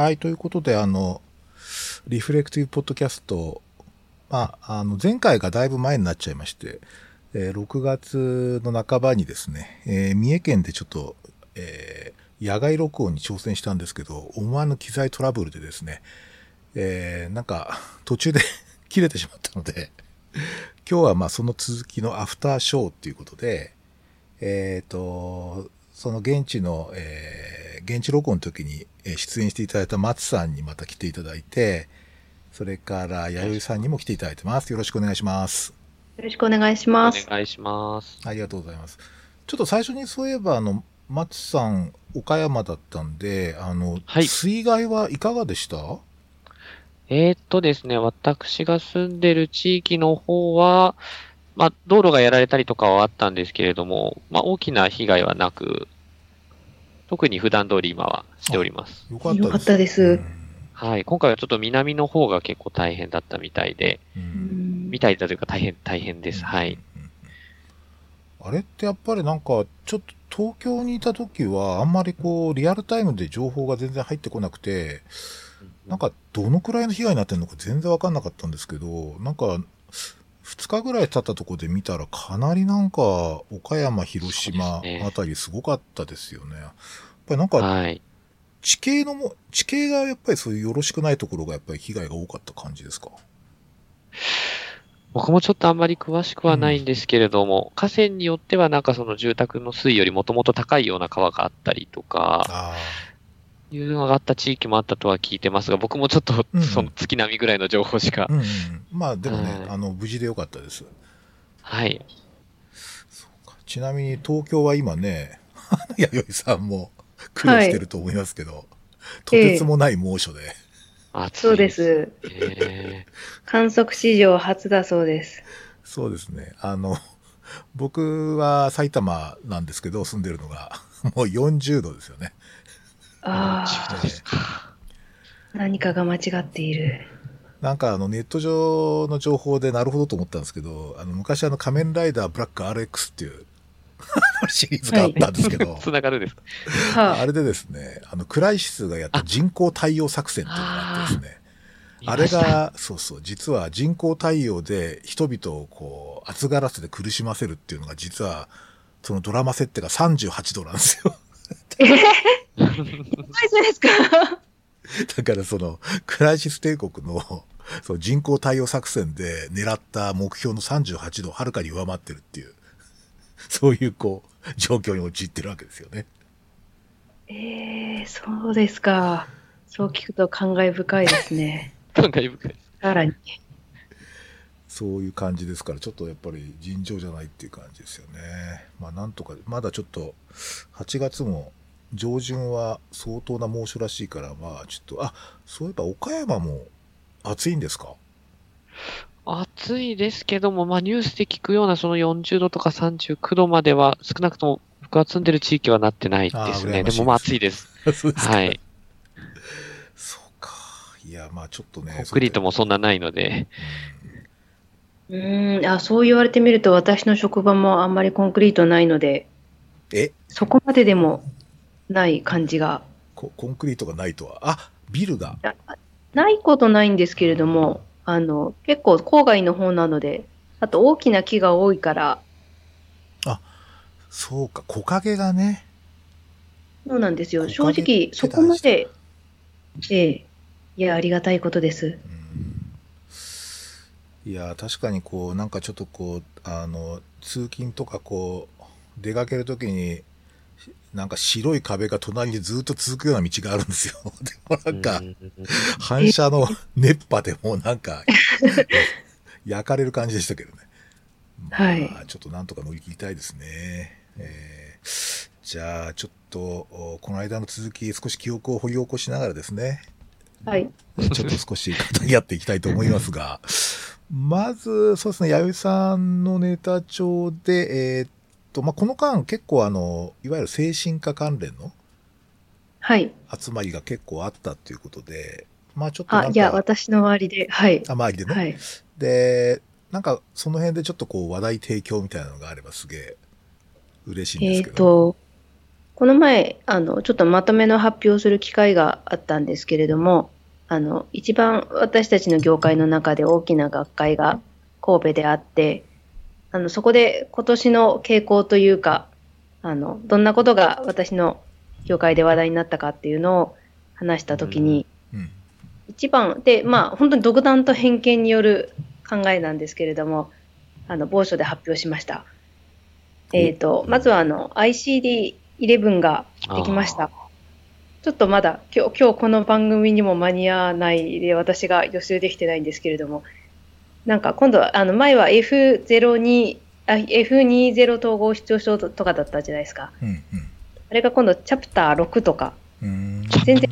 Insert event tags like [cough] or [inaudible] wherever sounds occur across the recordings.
はい、ということで、あの、リフレクティブポッドキャスト、まあ、あの、前回がだいぶ前になっちゃいまして、えー6月の半ばにですね、えー三重県でちょっと、えー野外録音に挑戦したんですけど、思わぬ機材トラブルでですね、えーなんか、途中で [laughs] 切れてしまったので、今日はまあその続きのアフターショーっていうことで、えっ、と、その現地の、えー現地録音の時に出演していただいた松さんにまた来ていただいて、それから弥生さんにも来ていただいてます。よろしくお願いします。よろしくお願いしおます。願いします。ありがとうございます。ちょっと最初にそういえば、あの、松さん、岡山だったんで、あの、はい水害はいかがでした？えーっとですね、私が住んでる地域の方は、まあ、道路がやられたりとかはあったんですけれども、まあ、大きな被害はなく、特に普段通り今はしております。よかったです。ですうんはい。今回はちょっと南の方が結構大変だったみたいで、みたいだというか大変、大変です。はい。。あれってやっぱりなんか、ちょっと東京にいた時は、あんまりこう、リアルタイムで情報が全然入ってこなくて、なんか、どのくらいの被害になってるのか全然わかんなかったんですけど、なんか、2日ぐらい経ったところで見たら、かなりなんか、岡山、広島あたりすごかったですよね。ぱりなんか、はい。地形のも、地形がやっぱりそういうよろしくないところがやっぱり被害が多かった感じですか？僕もちょっとあんまり詳しくはないんですけれども、河川によってはなんかその住宅の水位よりもともと高いような川があったりとか、あいうのがあった地域もあったとは聞いてますが、僕もちょっとうんその月並みぐらいの情報しかあ。、うんうん。まあでもね、はいあの、無事でよかったです。はい。ちなみに東京は今ね、[laughs] 弥生さんも [laughs] 苦労してると思いますけど、とてつもない猛暑で、暑いそうで。す。え観測史上初だそうです。そうですね。あの、僕は埼玉なんですけど、住んでるのが、もう40度ですよね。あ10度ですか。あ、何かが間違っている。なんかあのネット上の情報でなるほどと思ったんですけど、あの昔あの仮面ライダーブラック RX っていう [laughs] シリーズがあったんですけど、[laughs] つながるですか？はあれでですね、あのクライシスがやった人工太陽作戦っていうのがあってですね、あれ、が、そうそう、実は人工太陽で人々をこう、暑がらせて苦しませるっていうのが実は、そのドラマ設定が38度なんですよ。い。大丈夫ですか？だからその、クライシス帝国の、その人工太陽作戦で狙った目標の38度をはるかに上回ってるっていう、[laughs] そういうこう、状況に陥ってるわけですよね。ええそうですか。そう聞くと感慨深いですね。[laughs] 感慨深い。さらに。そういう感じですから、ちょっとやっぱり尋常じゃないっていう感じですよね。まあなんとか、まだちょっと、8月も上旬は相当な猛暑らしいから、まあちょっと、あ、そういえば岡山も暑いんですか？暑いですけども、まあニュースで聞くようなその40度とか39度までは少なくとも僕が住んでる地域はなってないですね。ましいでもまあ暑いです。[laughs] そうですか。はい。そうか。いや、まあちょっとね。コンクリートもそんなないので。うーん、あ、そう言われてみると私の職場もあんまりコンクリートないので、うんえ？そこまででもない感じが。ココンクリートがないとは。あ、ビルが。あないことないんですけれども、あの、結構郊外の方なので、あと大きな木が多いから、そうか、木陰がね。そうなんですよ。木正直、そこまで、ええ、いや、ありがたいことです。いや、確かにこう、なんかちょっとこう、あの、通勤とかこう、出かけるときに、なんか白い壁が隣にずっと続くような道があるんですよ。[laughs] でもなんかう、ん反射の熱波でもうなんか、[laughs] 焼かれる感じでしたけどね。はいまあ、ちょっとなんとか乗り切りたいですね。えーじゃあ、ちょっと、おこの間の続き、少し記憶を掘り起こしながらですね、はい。ちょっと少し語り合っていきたいと思いますが、まず、そうですね、弥生さんのネタ帳で、えーっと、まあ、この間結構あの、いわゆる精神科関連のはい。集まりが結構あったということで、まあちょっとあ、か、いや、私の周りで、はい。あ周りでね、はい。で、なんかその辺でちょっとこう話題提供みたいなのがあればすげえ嬉しいんでえっ、すけど。と、この前、あの、ちょっとまとめの発表する機会があったんですけれども、あの、一番私たちの業界の中で大きな学会が神戸であって、あの、そこで今年の傾向というか、あの、どんなことが私の業界で話題になったかっていうのを話したときに、うん。一番で、まあ、本当に独断と偏見による考えなんですけれども、あの、某所で発表しました。えっ、と、まずはあの、ICD-11 ができました。ちょっとまだ今日、今日この番組にも間に合わないで、私が予習できてないんですけれども、なんか今度は、あの、前は F02、あ F20 統合失調症とかだったじゃないですか。うん。あれが今度チャプター6とか、うん。全然、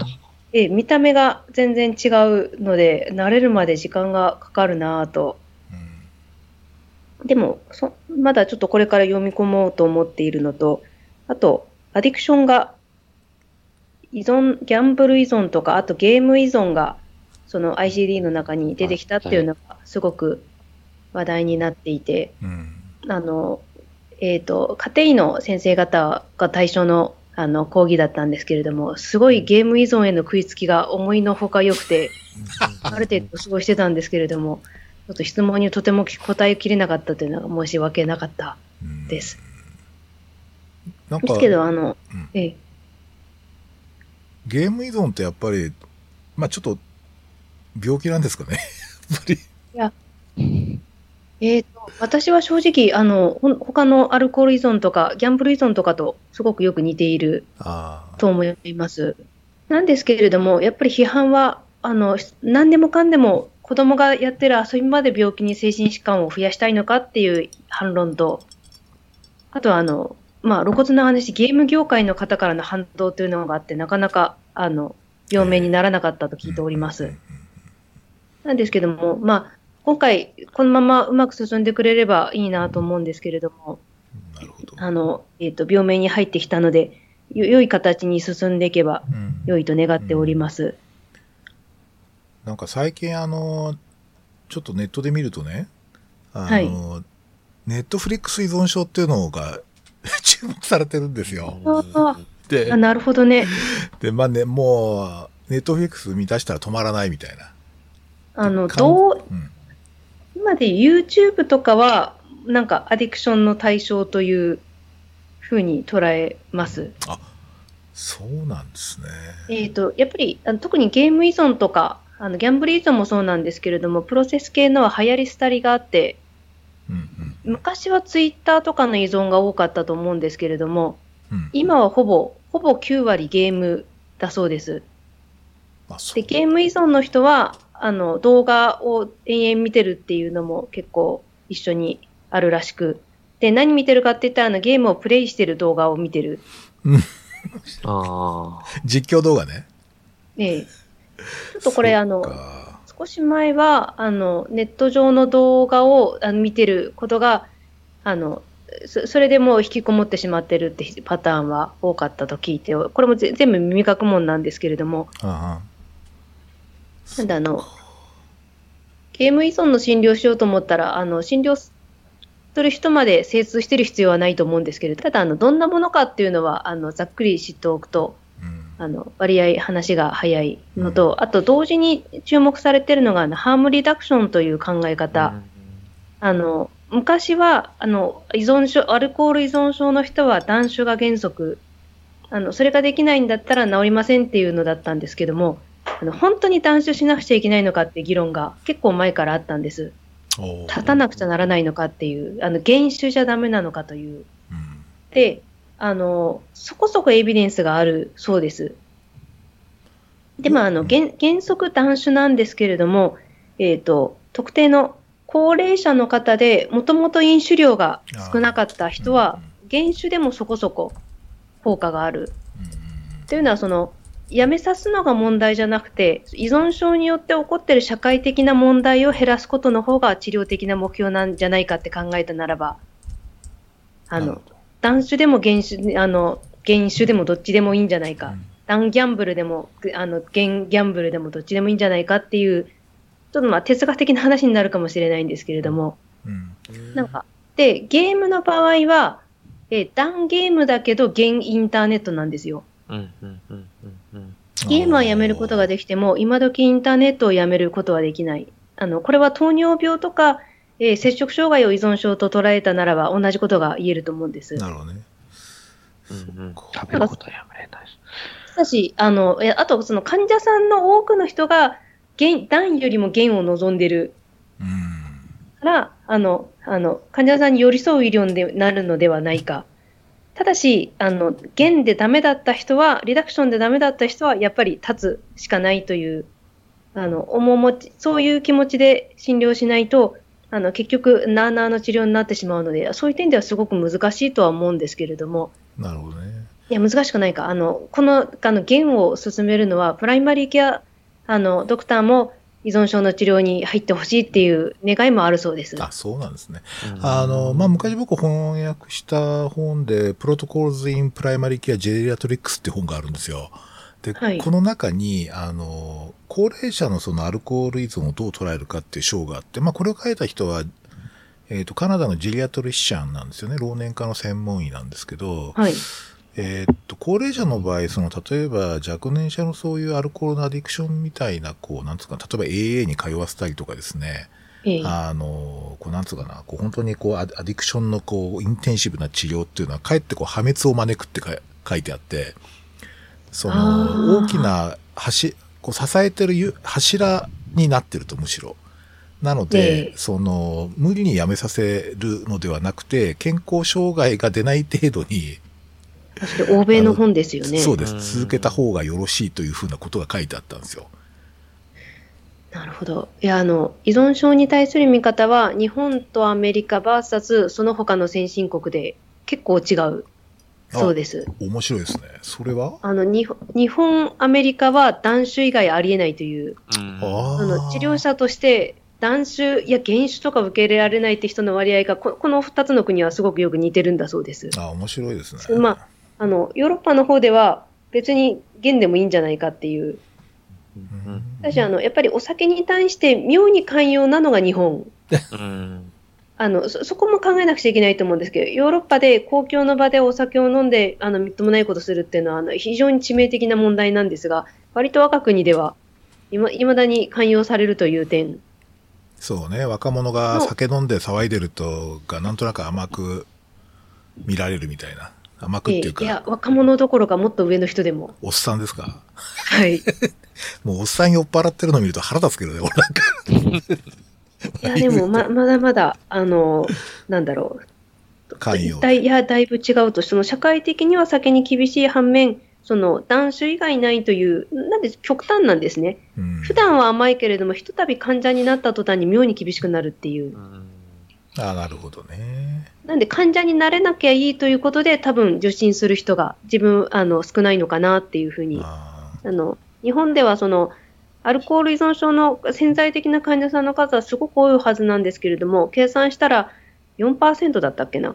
ええ見た目が全然違うので、慣れるまで時間がかかるなぁと。でもそ、まだちょっとこれから読み込もうと思っているのと、あと、アディクションが、依存、ギャンブル依存とか、あとゲーム依存が、その ICD の中に出てきたっていうのが、すごく話題になっていて、うん。あの、えっ、と、家庭医の先生方が対象の、あの、講義だったんですけれども、すごいゲーム依存への食いつきが思いのほか良くて、ある程度すごいしてたんですけれども、ちょっと質問にとても答えきれなかったというのが申し訳なかったうんです。なんかです、けど、あの、うんええ、ゲーム依存ってやっぱり、まあちょっと、病気なんですかね。[laughs] やっぱり。えーと、私は正直、あの、ほん他のアルコール依存とか、ギャンブル依存とかとすごくよく似ている。と思います。なんですけれども、やっぱり批判は、あの、何でもかんでも子供がやってる遊びまで病気に精神疾患を増やしたいのかっていう反論と、あとはあの、まあ、露骨な話、ゲーム業界の方からの反動というのがあって、なかなか、あの、病名にならなかったと聞いております。なんですけども、まあ、今回、このままうまく進んでくれればいいなと思うんですけれども、なるほど。あの、えっ、と、病名に入ってきたので、よ良い形に進んでいけばうん良いと願っております。なんか最近あの、ちょっとネットで見るとね、あの、はいネットフリックス依存症っていうのが [laughs] 注目されてるんですよ。あであ、、なるほどね。[laughs] で、まあね、もう、ネットフリックス見出したら止まらないみたいな。あの、かどう、うん。今で YouTube とかは、なんかアディクションの対象というふうに捉えます。そうなんですね。えっ、と、やっぱり、あの特にゲーム依存とか、あのギャンブル依存もそうなんですけれども、プロセス系のは流行り廃りがあって、うん昔はツイッターとかの依存が多かったと思うんですけれども、うん。うん。今はほぼ、ほぼ9割ゲームだそうです。まあ、そで、う。ゲーム依存の人は、あの、動画を延々見てるっていうのも結構一緒にあるらしく。で、何見てるかって言ったら、あの、ゲームをプレイしてる動画を見てる。ああ。実況動画ね。ええ。ちょっとこれ、あの、少し前は、あの、ネット上の動画をあの見てることが、あの、そそれでもう引きこもってしまってるってパターンは多かったと聞いて、これもぜ全部耳かくもんなんですけれども、あなんであの、ゲーム依存の診療しようと思ったら、あの、診療する人まで精通してる必要はないと思うんですけれど、ただ、あの、どんなものかっていうのは、あの、ざっくり知っておくと、あ。うん。あの、割合話が早いのと、あと同時に注目されてるのが、あの、ハームリダクションという考え方。あの、昔は、あの、依存症、アルコール依存症の人は断酒が原則、あの、それができないんだったら治りませんっていうのだったんですけども、あの、本当に断酒しなくちゃいけないのかって議論が結構前からあったんです。立たなくちゃならないのかっていう、あの、原酒じゃダメなのかという。うん。で、あの、そこそこエビデンスがあるそうです。でも、あの、原原則断酒なんですけれども、えっ、と、特定の高齢者の方で、もともと飲酒量が少なかった人は、原酒でもそこそこ効果がある。うんというのは、その、やめさすのが問題じゃなくて、依存症によって起こっている社会的な問題を減らすことの方が治療的な目標なんじゃないかって考えたならば、あの断酒でも原酒、あの、原酒でもどっちでもいいんじゃないか。うん断ギャンブルでも、あの、原ギャンブルでもどっちでもいいんじゃないかっていう、ちょっとまあ哲学的な話になるかもしれないんですけれども、うん。なんか、で、ゲームの場合は、えー、ダンゲームだけど、現インターネットなんですよ。うんうんうんゲームはやめることができても、今時インターネットをやめることはできない。あの、これは糖尿病とか、えー摂食障害を依存症と捉えたならば同じことが言えると思うんです。なるほどね。うんうん食べることはやめれないです。ただし、あの、えあと、その患者さんの多くの人が、減、段よりも減を望んでるうん。から、あの、あの、患者さんに寄り添う医療になるのではないか。ただし、あの、減でダメだった人は、リダクションでダメだった人は、やっぱり立つしかないという、あの、面持ち、そういう気持ちで診療しないと、あの、結局、なあなあの治療になってしまうので、そういう点ではすごく難しいとは思うんですけれども、なるほどね。いや、難しくないか。あの、この、あの、減を進めるのは、プライマリーケア、あの、ドクターも依存症の治療に入ってほしいっていう願いもあるそうです。あ、そうなんですね。うんあの、まあ、昔僕翻訳した本で、Protocols in Primary Care Geriatrics って本があるんですよ。で、はいこの中に、あの、高齢者のそのアルコール依存をどう捉えるかっていう章があって、まあ、これを書いた人は、えっ、と、カナダのジェリアトリシャンなんですよね。老年科の専門医なんですけど、はい。えーっと、高齢者の場合、その、例えば、若年者のそういうアルコールのアディクションみたいな、こう、なんつうか、例えば AA に通わせたりとかですね、ええ。あの、こう、なんつうかな、こう、本当にこう、アアディクションのこう、インテンシブな治療っていうのは、かえってこう、破滅を招くってか書いてあって、そあの、ー。大きな橋、こう、支えてるゆ柱になってると、むしろ。なので、ええ。その、無理にやめさせるのではなくて、健康障害が出ない程度に、欧米の本ですよね。そうです。うん続けた方がよろしいというふうなことが書いてあったんですよ。なるほど。いや、あの、依存症に対する見方は、日本とアメリカ VS その他の先進国で結構違う。そうです。面白いですね。それは？あの、日本、日本、アメリカは断酒以外ありえないという、うんああの、治療者として断酒や減酒とか受け入れられないって人の割合が、ここの二つの国はすごくよく似てるんだそうです。あ、面白いですね。まあの、ヨーロッパの方では別に減でもいいんじゃないかっていう。うん私、あの、やっぱりお酒に対して妙に寛容なのが日本。うんあの、そ、そこも考えなくちゃいけないと思うんですけど、ヨーロッパで公共の場でお酒を飲んで、あの、みっともないことするっていうのは、あの、非常に致命的な問題なんですが、割と我が国では、いま、未だに寛容されるという点。そうね。若者が酒飲んで騒いでると、がなんとなく甘く見られるみたいな。甘くっていうええいやか、、若者どころかもっと上の人でも。おっさんですか？はい。い [laughs] もうおっさん酔っ払ってるの見ると腹立つけどね、俺なんか。や、でも、ま、まだまだ、あの、なんだろう。寛容だいいや、だいぶ違うと、その社会的には酒に厳しい反面、その断酒以外ないという、なんで極端なんですね。うん普段は甘いけれども、ひとたび患者になった途端に妙に厳しくなるっていう。あなるほどね。なんで患者になれなきゃいいということで、多分受診する人が自分、あの、少ないのかなっていうふうに。ああの、日本ではその、アルコール依存症の潜在的な患者さんの数はすごく多いはずなんですけれども、計算したら4%だったっけな。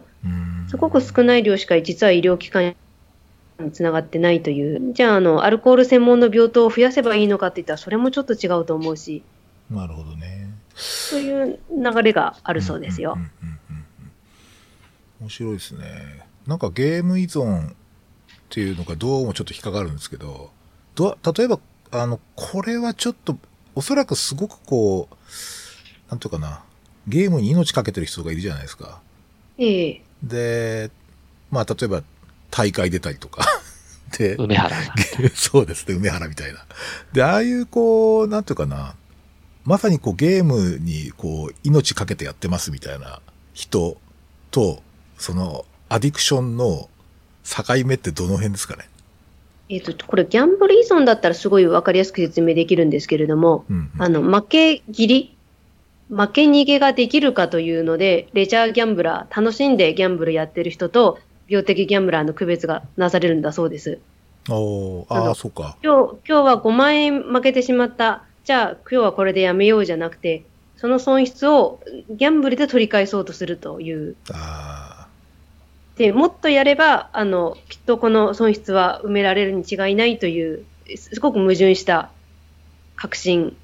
すごく少ない量しか実は医療機関につながってないという。じゃあ、あの、アルコール専門の病棟を増やせばいいのかって言ったら、それもちょっと違うと思うし、なるほどね。そういう流れがあるそうですよ面白いですね。なんかゲーム依存っていうのがどうもちょっと引っかかるんですけど、どう例えば、あの、これはちょっと、おそらくすごくこう、なんていうかな、ゲームに命かけてる人がいるじゃないですか。ええで、まあ、例えば、大会出たりとか。[laughs] で、梅原。[laughs] そうですね、梅原みたいな。で、ああいう、こう、なんていうかな、まさにこうゲームにこう命かけてやってますみたいな人と、そのアディクションの境目ってどの辺ですかね？えっ、と、これギャンブル依存だったらすごいわかりやすく説明できるんですけれども、うん、うん。あの、負け切り、負け逃げができるかというので、レジャーギャンブラー、楽しんでギャンブルやってる人と、病的ギャンブラーの区別がなされるんだそうです。おーああ、そうか。今日、今日は5万円負けてしまった。じゃあ、今日はこれでやめようじゃなくて、その損失をギャンブルで取り返そうとするという。あで、もっとやれば、あの、きっとこの損失は埋められるに違いないという、すごく矛盾した確信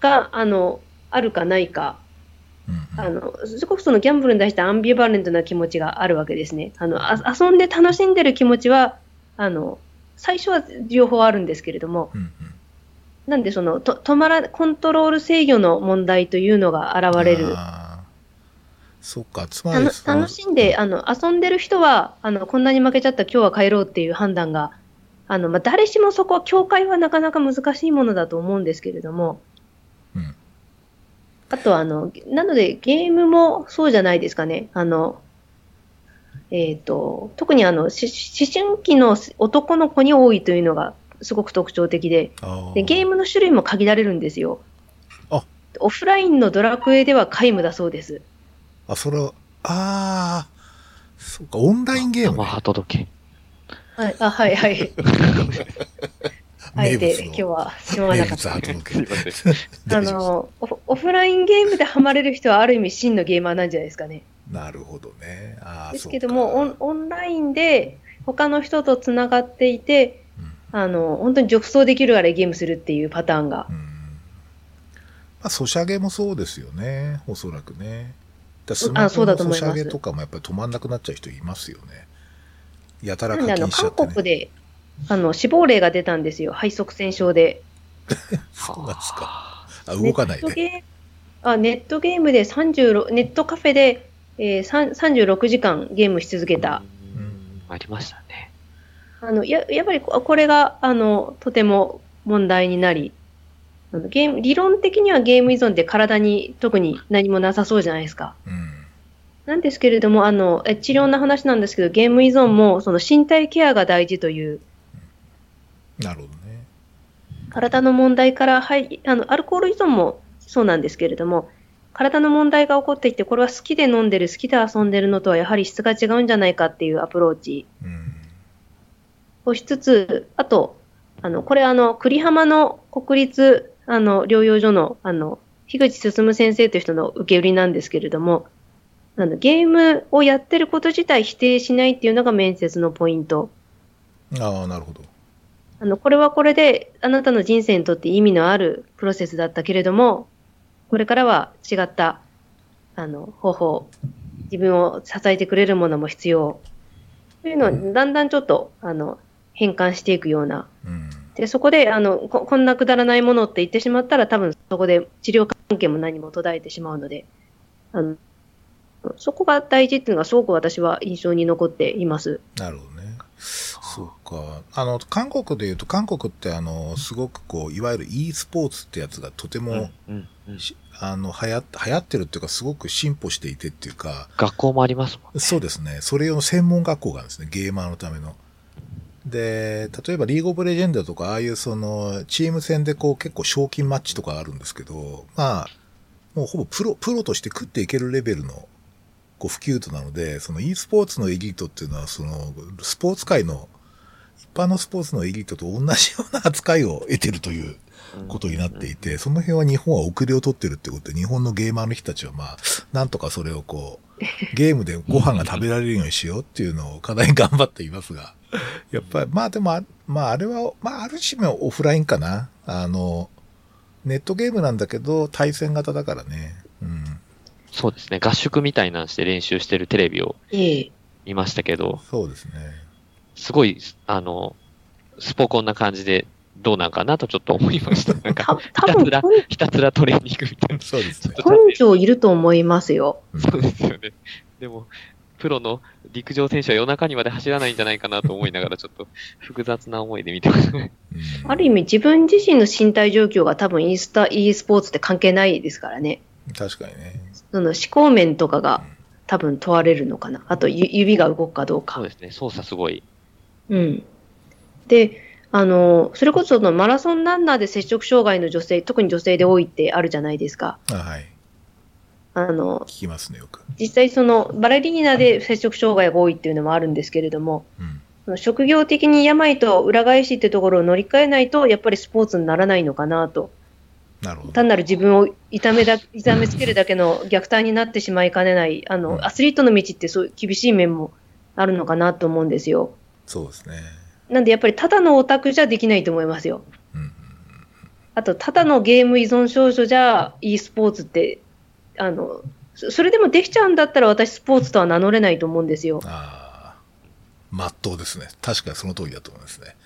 が、あの、あるかないかうんあの、すごくそのギャンブルに対してアンビバレントな気持ちがあるわけですね。あの、あ遊んで楽しんでる気持ちは、あの、最初は両方あるんですけれども、うんうんなんでその、と止まら、コントロール制御の問題というのが現れる。そっか、つまり楽しんで、あの、遊んでる人は、あの、こんなに負けちゃった今日は帰ろうっていう判断が、あの、まあ、誰しもそこは、境界はなかなか難しいものだと思うんですけれども、うん。あとは、あの、なので、ゲームもそうじゃないですかね。あの、えっ、と、特にあの、し思春期の男の子に多いというのがすごく特徴的で、あでゲームの種類も限られるんですよ。あオフラインのドラクエでは皆無だそうです。あ、それは、ああ、そうか、オンラインゲーム、生ね。ハ届け。はい、あ、はい、はい。[laughs] あえて今日はしまわ名なかった。[laughs] あのオフ、オフラインゲームでハマれる人はある意味真のゲーマーなんじゃないですかね。なるほどね。ああ、ですけども、オンオンラインで他の人とつながっていて、うんあの、本当に褥瘡できるあれゲームするっていうパターンがう。ん。まあ、ソシャゲもそうですよね。おそらくね。だスマあそうホのソだと思いますシャゲとかもやっぱり止まんなくなっちゃう人いますよね。やたら課金しちゃってね。韓国で、あの、死亡例が出たんですよ。肺塞栓症で。[laughs] そうなんですか。あ、動かないで。ネットゲーあネットゲームで36、ネットカフェで、えー、さん36時間ゲームし続けた。うんありましたね。あのややっぱりここれがあのとても問題になりあのゲーム、理論的にはゲーム依存って体に特に何もなさそうじゃないですか。うん。なんですけれども、あのえ治療の話なんですけど、ゲーム依存もその身体ケアが大事という、なるほどね。体の問題から、はい、あのアルコール依存もそうなんですけれども、体の問題が起こっていて、これは好きで飲んでる、好きで遊んでるのとはやはり質が違うんじゃないかっていうアプローチうん。をしつつ、あと、あの、これあの、栗浜の国立、あの、療養所の、あの、樋口進先生という人の受け売りなんですけれども、あの、ゲームをやってること自体否定しないっていうのが面接のポイント。ああ、なるほど。あの、これはこれで、あなたの人生にとって意味のあるプロセスだったけれども、これからは違った、あの、方法、自分を支えてくれるものも必要。というのを、だんだんちょっと、あの、変換していくようなうん。で、そこで、あの、ここんなくだらないものって言ってしまったら、多分そこで治療関係も何も途絶えてしまうので、あの、そこが大事っていうのがすごく私は印象に残っています。なるほどね。そうか。あの、韓国で言うと、韓国ってあの、すごくこう、いわゆる e スポーツってやつがとても、うんうんしあの、流行っ、流行ってるっていうか、すごく進歩していてっていうか、学校もありますもんね。そうですね。それ用の専門学校があるんですね。ゲーマーのための。で、例えばリーグオブレジェンドとか、ああいうその、チーム戦でこう結構賞金マッチとかあるんですけど、まあ、もうほぼプロ、プロとして食っていけるレベルの、こう普及度なので、その e スポーツのエリートっていうのは、その、スポーツ界の、一般のスポーツのエリートと同じような扱いを得てるということになっていて、その辺は日本は遅れを取ってるってことで、日本のゲーマーの人たちはまあ、なんとかそれをこう、ゲームでご飯が食べられるようにしようっていうのを課題に頑張っていますが、[laughs] やっぱり、まあでもあ、まああれは、まあある種のオフラインかな。あの、ネットゲームなんだけど、対戦型だからね。うん。そうですね。合宿みたいなんして練習してるテレビをええ。見ましたけど、そうですね。すごい、あの、スポコンな感じでどうなんかなとちょっと思いました。[laughs] なんたか、ひたすら、ひたすらトレーニングみたいな。そうですね。根性いると思いますよ。うんそうですよね。でも、プロの陸上選手は夜中にまで走らないんじゃないかなと思いながら、ちょっと [laughs] 複雑な思いで見てますある意味自分自身の身体状況が多分 e スタ e スポーツって関係ないですからね。確かにね。その思考面とかが多分問われるのかな。あとゆ指が動くかどうかそう。ですね。操作すごい。うん。で、あの、それこそそのマラソンランナーで摂食障害の女性、特に女性で多いってあるじゃないですか。あはい。あの、聞きますね、よく。実際そのバレリーナで摂食障害が多いっていうのもあるんですけれども、うん。職業的に病と裏返しってところを乗り換えないと、やっぱりスポーツにならないのかなと。なるほど。単なる自分を痛めだ痛めつけるだけの虐待になってしまいかねない、あうんの、アスリートの道ってそういう厳しい面もあるのかなと思うんですよ。そうですね。なんでやっぱりただのオタクじゃできないと思いますよ。うん。あと、ただのゲーム依存症状じゃ e スポーツってあの、そそれでもできちゃうんだったら私スポーツとは名乗れないと思うんですよ。ああ、まっとうですね。確かにその通りだと思いますね。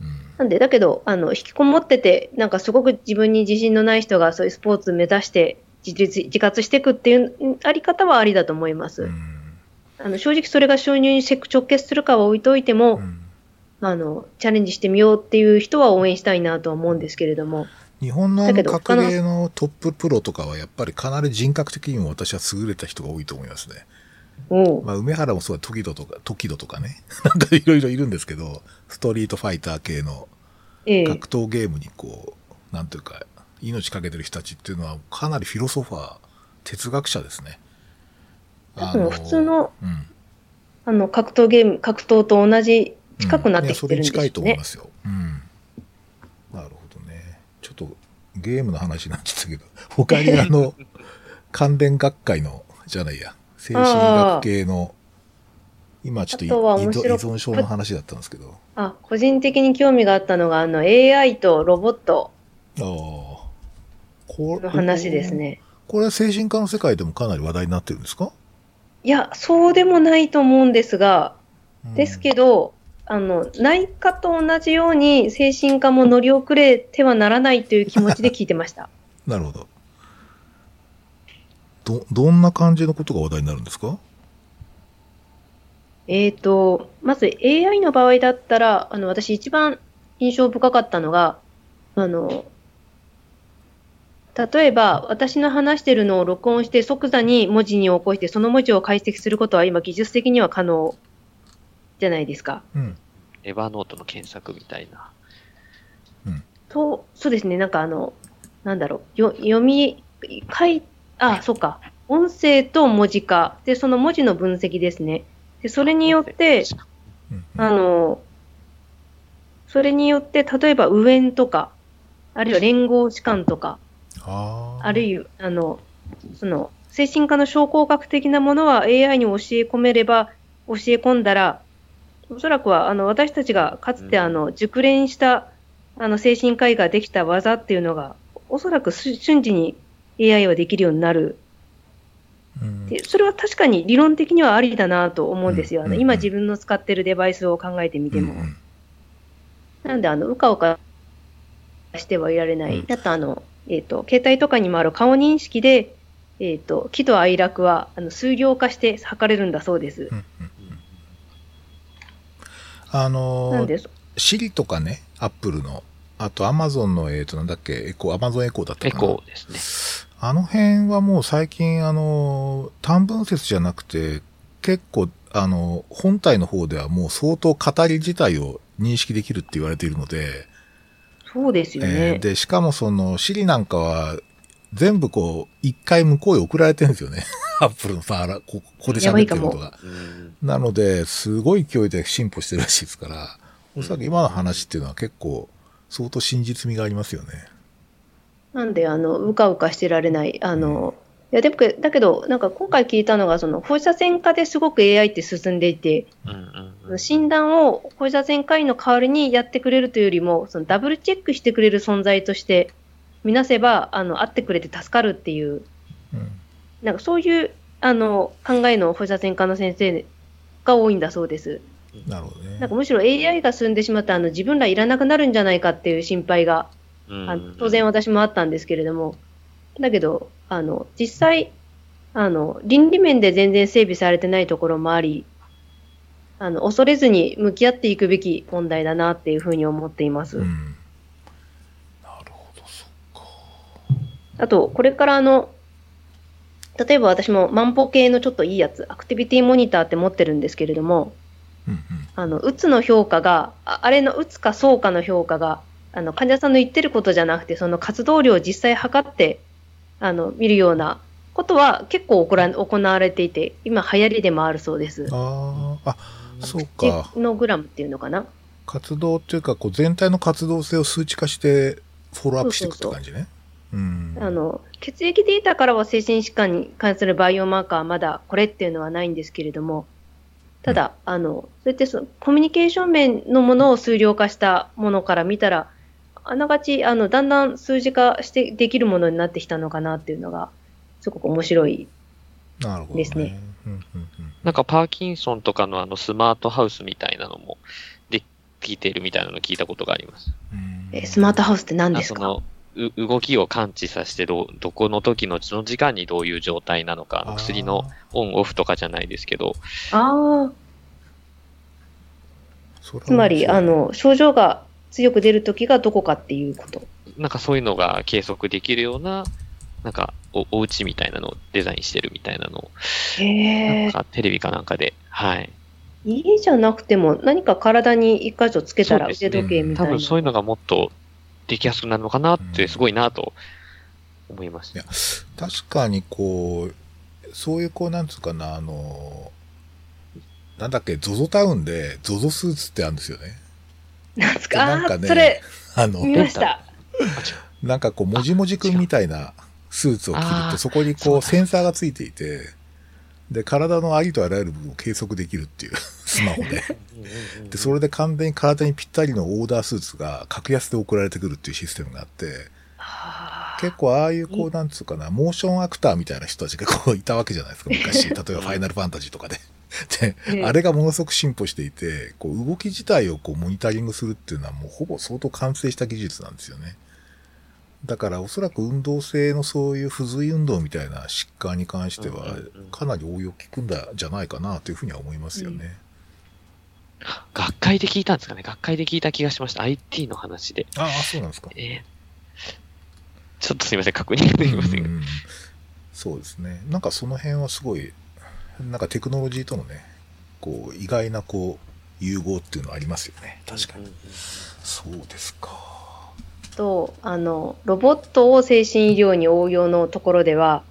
うん。なんで、だけど、あの、引きこもってて、なんかすごく自分に自信のない人がそういうスポーツ目指して自立、自活していくっていううんあり方はありだと思います。うん。あの正直それが収入に直結するかは置いといても、うんあの、チャレンジしてみようっていう人は応援したいなとは思うんですけれども。日本の格ゲーのトッププロとかはやっぱりかなり人格的にも私は優れた人が多いと思いますね。まあ、梅原もそうだ、時戸とか、時戸とかね。[laughs] なんかいろいろいるんですけど、ストリートファイター系のええ格闘ゲームにこう、なんていうか、命かけてる人たちっていうのはかなりフィロソファー、哲学者ですね。多分普通の、うん。あの、格闘ゲーム、格闘と同じ、近くなってきてるんですいやそれに近いと思いねま。すよ。うん。なるほどね。ちょっとゲームの話になっちゃったけど、他にあの、[laughs] 関連学会の、じゃないや、精神医学系の、今ちょっと依存症の話だったんですけど、あ、個人的に興味があったのが、あの、AI とロボットああ。この話です。ね。これは精神科の世界でもかなり話題になってるんですか、いや、そうでもないと思うんですが、うんですけど、あの、内科と同じように精神科も乗り遅れてはならないという気持ちで聞いてました。[laughs] なるほど。ど、どんな感じのことが話題になるんですか？えーと、まず AI の場合だったら、あの、私一番印象深かったのが、あの、例えば、私の話してるのを録音して即座に文字に起こして、その文字を解析することは今技術的には可能じゃないですか。うん。エヴァノートの検索みたいな。そう、そうですね、なんかあの、なんだろう、よ読み、書い、あ、そうか、音声と文字化、で、その文字の分析ですね。で、それによって、うんあの、それによって、例えば、右縁とか、あるいは連合士官とか、ああるいは、あの、その、精神科の症候学的なものは AI に教え込めれば、教え込んだら、おそらくは、あの、私たちがかつて、うんあの、熟練した、あの、精神科医ができた技っていうのが、おそらくす瞬時に AI はできるようになる。うんで、それは確かに理論的にはありだなと思うんですよ。あの、今自分の使ってるデバイスを考えてみても。なんで、あの、うかうかしてはいられない。うんあと、あの、えっ、と、携帯とかにもある顔認識で、えっ、と、喜怒哀楽は、あの、数量化して測れるんだそうですあのシリとかね、アップルの、あとアマゾンの、えっ、と、なんだっけ、エコー、アマゾンエコーだったエかな。コーですね。あの辺はもう最近、あの、単分説じゃなくて、結構、あの、本体の方ではもう相当語り自体を認識できるって言われているので、そうですよえね。ーで、しかもその、シリなんかは、全部こう、一回向こうへ送られてるんですよね。[laughs] アップルのさ、あらこここで喋ってることが。うんなので、すごい勢いで進歩してるらしいですから、おそらく今の話っていうのは結構、相当真実味がありますよね。なんで、あの、うかうかしてられない。あの、いや、でも、だけど、なんか今回聞いたのが、その、放射線科ですごく AI って進んでいて、うんうんうん診断を放射線科医の代わりにやってくれるというよりも、そのダブルチェックしてくれる存在として、見なせば、あの、会ってくれて助かるっていう、うん。なんかそういう、あの、考えの放射線科の先生が多いんだそうです。なるほどね。なんかむしろ AI が進んでしまったあの自分らいらなくなるんじゃないかっていう心配が、うんあの当然私もあったんですけれども、だけど、あの、実際、あの、倫理面で全然整備されてないところもあり、あの、恐れずに向き合っていくべき問題だなっていうふうに思っています。うん。なるほど、そっか。あと、これからあの、例えば私も万歩計のちょっといいやつ、アクティビティモニターって持ってるんですけれども、うんうん。あの、うつの評価が、ああれのうつかそうかの評価が、あの、患者さんの言ってることじゃなくて、その活動量を実際測って、あの、見るようなことは結構行ら行われていて、今流行りでもあるそうです。ああ、あ、そうジか。ノグラムっていうのかな。活動っていうか、こう全体の活動性を数値化して、フォローアップしていくって感じね。うん。あの、血液データからは精神疾患に関するバイオマーカーはまだこれっていうのはないんですけれども、ただ、あの、そうやってそのコミュニケーション面のものを数量化したものから見たら、あながち、あの、だんだん数字化してできるものになってきたのかなっていうのが、すごく面白い。ですねうんうんうん。なんかパーキンソンとかのあのスマートハウスみたいなのもできてるみたいなの聞いたことがあります。うんえスマートハウスって何ですか？あそのう動きを感知させてど、どこの時のその時間にどういう状態なのか、薬のオンオフとかじゃないですけど、ああ、つまり、あ、の、症状が強く出るときがどこかっていうこと。なんかそういうのが計測できるような、なんかおお家みたいなのをデザインしてるみたいなのを、へえ。なんかテレビかなんかで、はい。家じゃなくても何か体に一箇所つけたら腕時計みたいな。多分そういうのがもっとできやすくなるのかなって、すごいなと思いました。いや確かにこう、そういうこう、なんつうかな、あの、なんだっけ、ZOZO タウンで ZOZO スーツってあるんですよね。なんですかなんかねそれ、あの、見ました。なんかこう、もじもじくんみたいなスーツを着ると、そこにこう、センサーがついていて、で、体のありとあらゆる部分を計測できるっていう、[laughs] スマホで。で、それで完全に体にぴったりのオーダースーツが格安で送られてくるっていうシステムがあって、結構ああいうこう、なんつうかな、モーションアクターみたいな人たちがこういたわけじゃないですか、昔。[laughs] 例えばファイナルファンタジーとかで。でええ、あれがものすごく進歩していて、こう動き自体をこうモニタリングするっていうのはもうほぼ相当完成した技術なんですよね。だからおそらく運動性のそういう不随運動みたいな疾患に関してはうんうんうんかなり応用効くんだじゃないかなというふうには思いますよね。学会で聞いたんですかね？学会で聞いた気がしました。IT の話で。ああ、そうなんですか。えーちょっとすいません、確認できませんが。うんうんそうですね。なんかその辺はすごい、なんかテクノロジーとのね、こう、意外なこう、融合っていうのはありますよね。確かに。うんうんそうですか。と、あの、ロボットを精神医療に応用のところでは、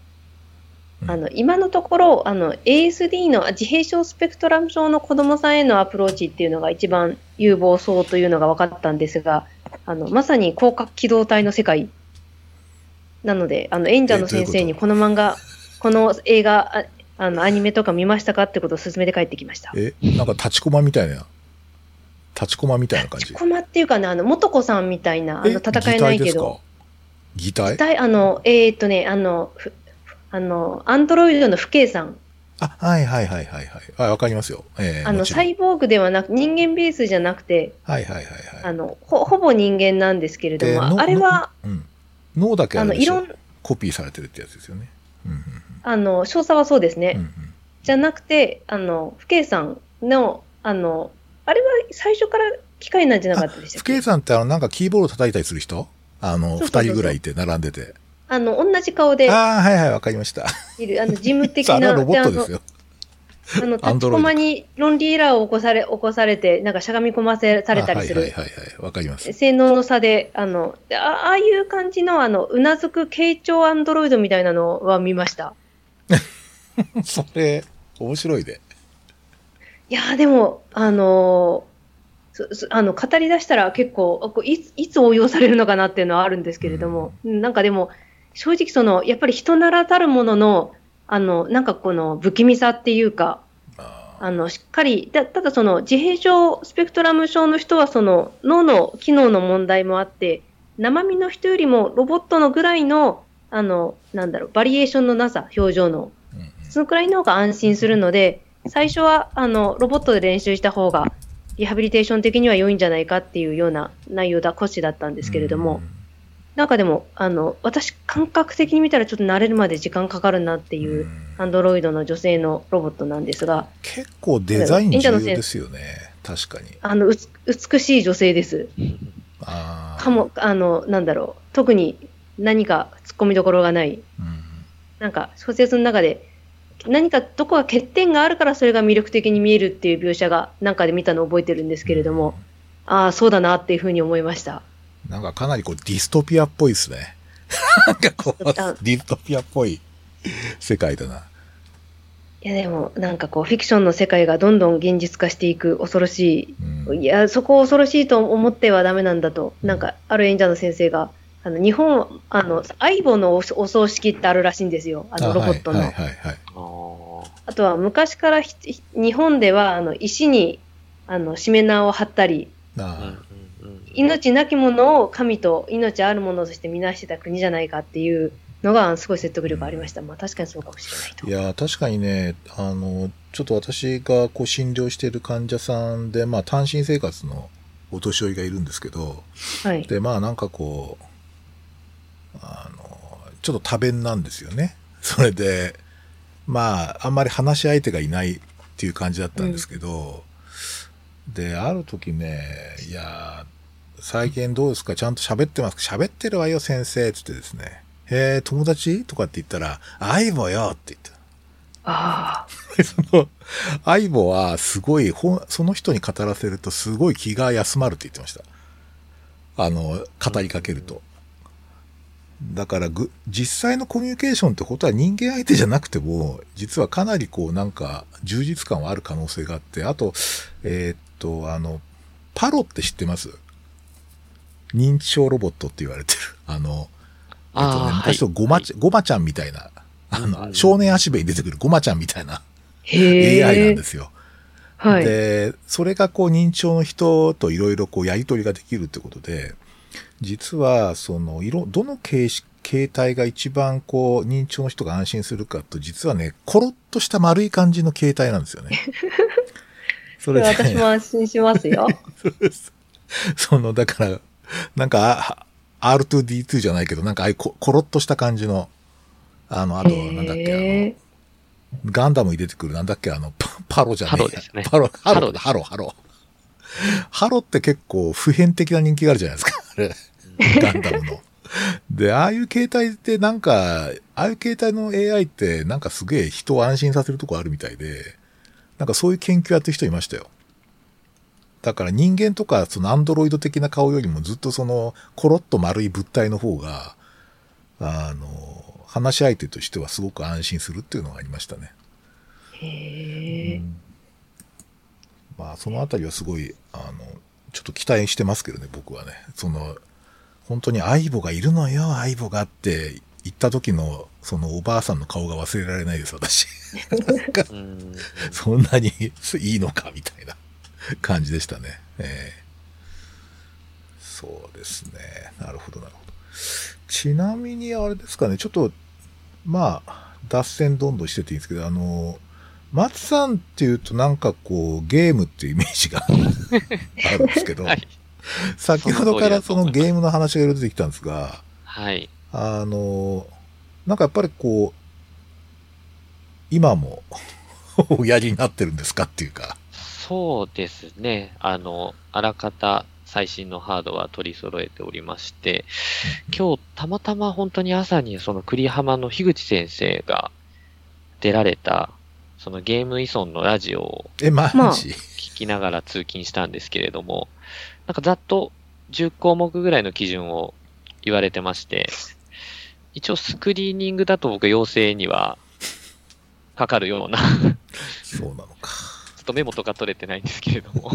うんあの、今のところ、あの、ASD の自閉症スペクトラム症の子供さんへのアプローチっていうのが一番有望そうというのが分かったんですが、あの、まさに広角機動隊の世界。なので、あの、演者の先生にこの漫画、この映画、ああの、アニメとか見ましたかってことを勧めて帰ってきました。え、なんか立ちコマみたいな、立ちコマみたいな感じ？コマっていうかね、あの、元子さんみたいな、あの、戦えないけど。擬態擬態？体あの、えーっとね、あの、ふあの、アンドロイドの不計算。あ、はいはいはいはいはい。あ、わかりますよ。えー、あの、サイボーグではなく、人間ベースじゃなくて、はいはいはいはい。あの、ほ、ほぼ人間なんですけれども、あれは、のうん。脳だけああの、いろん、コピーされてるってやつですよね。うんうんあの、詳細はそうですね。うん。うんうんじゃなくて、あの、不計算の、あの、あれは最初から機械なんじゃなかったでした不っけ？計算ってあの、なんかキーボード叩いたりする人？あの、二人ぐらいいて並んでて。あの、同じ顔でああ、はいはい、わかりました。いる、あの、事務的 [laughs] あれはな、ロボットですよ。あの、タッチ Android コマに論理エラーを起こされ、起こされて、なんかしゃがみ込ませされたりする。あはいはいはいはい、わかります。性能の差で、あの、であああいう感じの、あの、うなずく傾聴アンドロイドみたいなのは見ました。[laughs] それ、面白いで。いやーでも、あのーあの、語り出したら結構、あこういつ、いつ応用されるのかなっていうのはあるんですけれども、なんかでも、正直その、やっぱり人ならざるものの、あの、なんかこの不気味さっていうか、ああの、しっかり、だただその、自閉症スペクトラム症の人はその、脳の機能の問題もあって、生身の人よりもロボットのぐらいの、あの、なんだろう、バリエーションのなさ、表情の、そのくらいの方が安心するので、最初は、あの、ロボットで練習した方が、リハビリテーション的には良いんじゃないかっていうような内容だ、骨子だったんですけれども、なんかでも、あの、私、感覚的に見たらちょっと慣れるまで時間かかるなってうんいう、アンドロイドの女性のロボットなんですが、結構デザイン重要ですよね。確かに。あの、美しい女性です。ああ。かも、あの、なんだろう、特に何か突っ込みどころがない。うん。なんか、小説の中で、何かどこか欠点があるからそれが魅力的に見えるっていう描写がなんかで見たのを覚えてるんですけれども、ああ、そうだなっていうふうに思いました。なんかかなりこうディストピアっぽいですね。[laughs] なんかこう、デあィストピアっぽい世界だな。いやでも、なんかこう、フィクションの世界がどんどん現実化していく恐ろしうんい、いや、そこを恐ろしいと思ってはダメなんだと、なんか、ある演者の先生が、あの、日本、あの、相棒のおお葬式ってあるらしいんですよ。あの、ロボットの。はいはいはいはい。あとは昔から日本ではあの石にあのしめ縄を貼ったり、命なきものを神と命あるものとして見なしてた国じゃないかっていうのがすごい説得力ありました。まあ確かにそうかもしれないと。いや、確かにね、あの、ちょっと私がこう診療している患者さんで、まあ単身生活のお年寄りがいるんですけど、はい。で、まあなんかこう、あの、ちょっと多弁なんですよね。[laughs] それで、まあ、あんまり話し相手がいないっていう感じだったんですけど、で、ある時ね、いや、最近どうですか？ちゃんと喋ってますか？喋ってるわよ、先生。つってですね。へえ、友達？とかって言ったら、相棒よって言って。ああ。で [laughs] その、相棒はすごい、その人に語らせるとすごい気が休まるって言ってました。あの、語りかけると。だからぐ、実際のコミュニケーションってことは人間相手じゃなくても、実はかなりこうなんか充実感はある可能性があって、あと、えーっと、あの、パロって知ってます？認知症ロボットって言われてる。[laughs] あの、えっとね、昔とゴマち、ゴマちゃんみたいな、あの、ん少年足部に出てくるゴマちゃんみたいな。AI なんですよ。はい。で、それがこう認知症の人といろいろこうやり取りができるってことで、実はその色、どの形式、形態が一番こう認知症の人が安心するかと、実はね、コロッとした丸い感じの形態なんですよね。そ [laughs] それ私も安心しますよ。[laughs] その、だから、なんか、あ R2D2 じゃないけど、なんかああいうココロッとした感じの、あの、あと、なんだっけ、あの。ガンダムに出てくる、なんだっけ、あの、パパロじゃねえハロですねパロ、ハロハロハロ、ハロ。ハロって結構普遍的な人気があるじゃないですか、あれ。ガンダムの。で、ああいう形態ってなんか、ああいう形態の AI ってなんかすげえ人を安心させるとこあるみたいで、なんかそういう研究やってる人いましたよ。だから人間とかそのアンドロイド的な顔よりもずっとそのコロッと丸い物体の方が、あの、話し相手としてはすごく安心するっていうのがありましたね。へえ。まあ、そのあたりはすごい、あの、ちょっと期待してますけどね、僕はね。その、本当に相棒がいるのよ、相棒がって言った時の、そのおばあさんの顔が忘れられないです、私。うんそんなにいいのか、みたいな感じでしたね。ええそうですね。なるほど、なるほど。ちなみに、あれですかね、ちょっと、まあ、脱線どんどんしてていいんですけど、あの、松さんっていうとなんかこう、ゲームっていうイメージが [laughs] あるんですけど、はい。先ほどからそのゲームの話が出てきたんですが、はい。あの、なんかやっぱりこう、今もおやりになってるんですかっていうか。そうですね。あの、あらかた最新のハードは取り揃えておりまして、今日たまたま本当に朝にその栗浜の樋口先生が出られた、そのゲーム依存のラジオを聞きながら通勤したんですけれども、なんかざっと10項目ぐらいの基準を言われてまして、一応スクリーニングだと僕陽性にはかかるようなそうなのか。ちょっとメモとか取れてないんですけれども。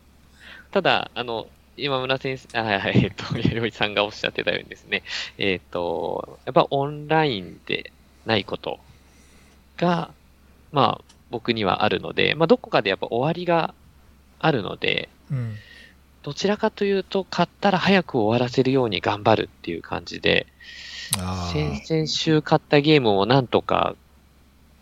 [laughs] ただ、あの、今村先生、あはいはい、えっと、弥生さんがおっしゃってたようにですね、えっと、やっぱオンラインでないことが、まあ、僕にはあるので、まあ、どこかでやっぱ終わりがあるので、うん。どちらかというと、買ったら早く終わらせるように頑張るっていう感じで、あ先々週買ったゲームをなんとか、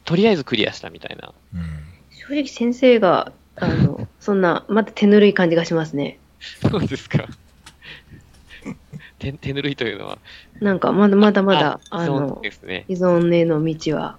とりあえずクリアしたみたいな。あ。うん。正直先生が、あの、[laughs] そんな、まだ手ぬるい感じがしますね。そうですか。手手ぬるいというのは、なんか、まだまだまだ、あそうの、ですね。依存への道は。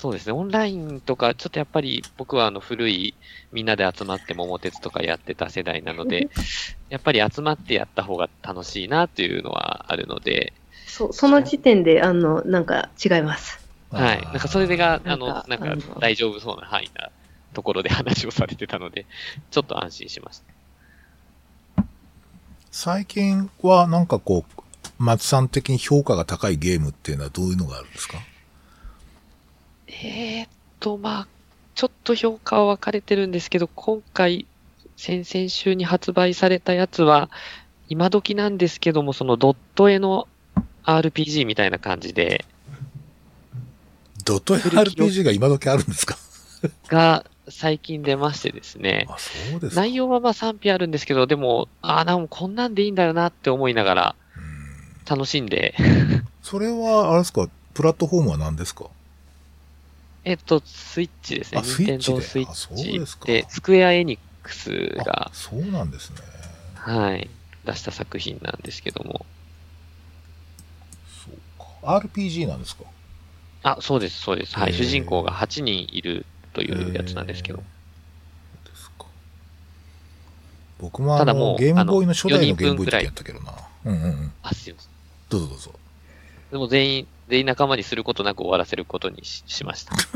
そうですね。オンラインとか、ちょっとやっぱり僕はあの古いみんなで集まって桃鉄とかやってた世代なので、[laughs] やっぱり集まってやった方が楽しいなっていうのはあるので、そその時点で、あの、なんか違います。はい。なんかそれが、あの、なんか大丈夫そうな範囲なところで話をされてたので、ちょっと安心しました。最近はなんかこう、松さん的に評価が高いゲームっていうのはどういうのがあるんですか？えーっと、まあ、ちょっと評価は分かれてるんですけど、今回、先々週に発売されたやつは、今時なんですけども、そのドット絵の RPG みたいな感じで、ドット RPG が今時あるんですか？が最近出ましてですね、あ、そうですか。内容はまあ賛否あるんですけど、でも、ああ、なんかこんなんでいいんだよなって思いながら、うん楽しんで、それは、あれですか、プラットフォームは何ですか？えっと、スイッチですね。あスイッチで？スイッチで、スクエアエニックスあが、そうなんですね。はい、出した作品なんですけども。そうか。RPG なんですか？あ、そうです、そうです。はい。主人公が8人いるというやつなんですけど。ですか。僕もあのただもうゲームボーイの初代のあの4人ゲームボーイの時やったけどな。うんうんうん。あ、すいません。どうぞどうぞ。でも全員、全員仲間にすることなく終わらせることにししました。[laughs]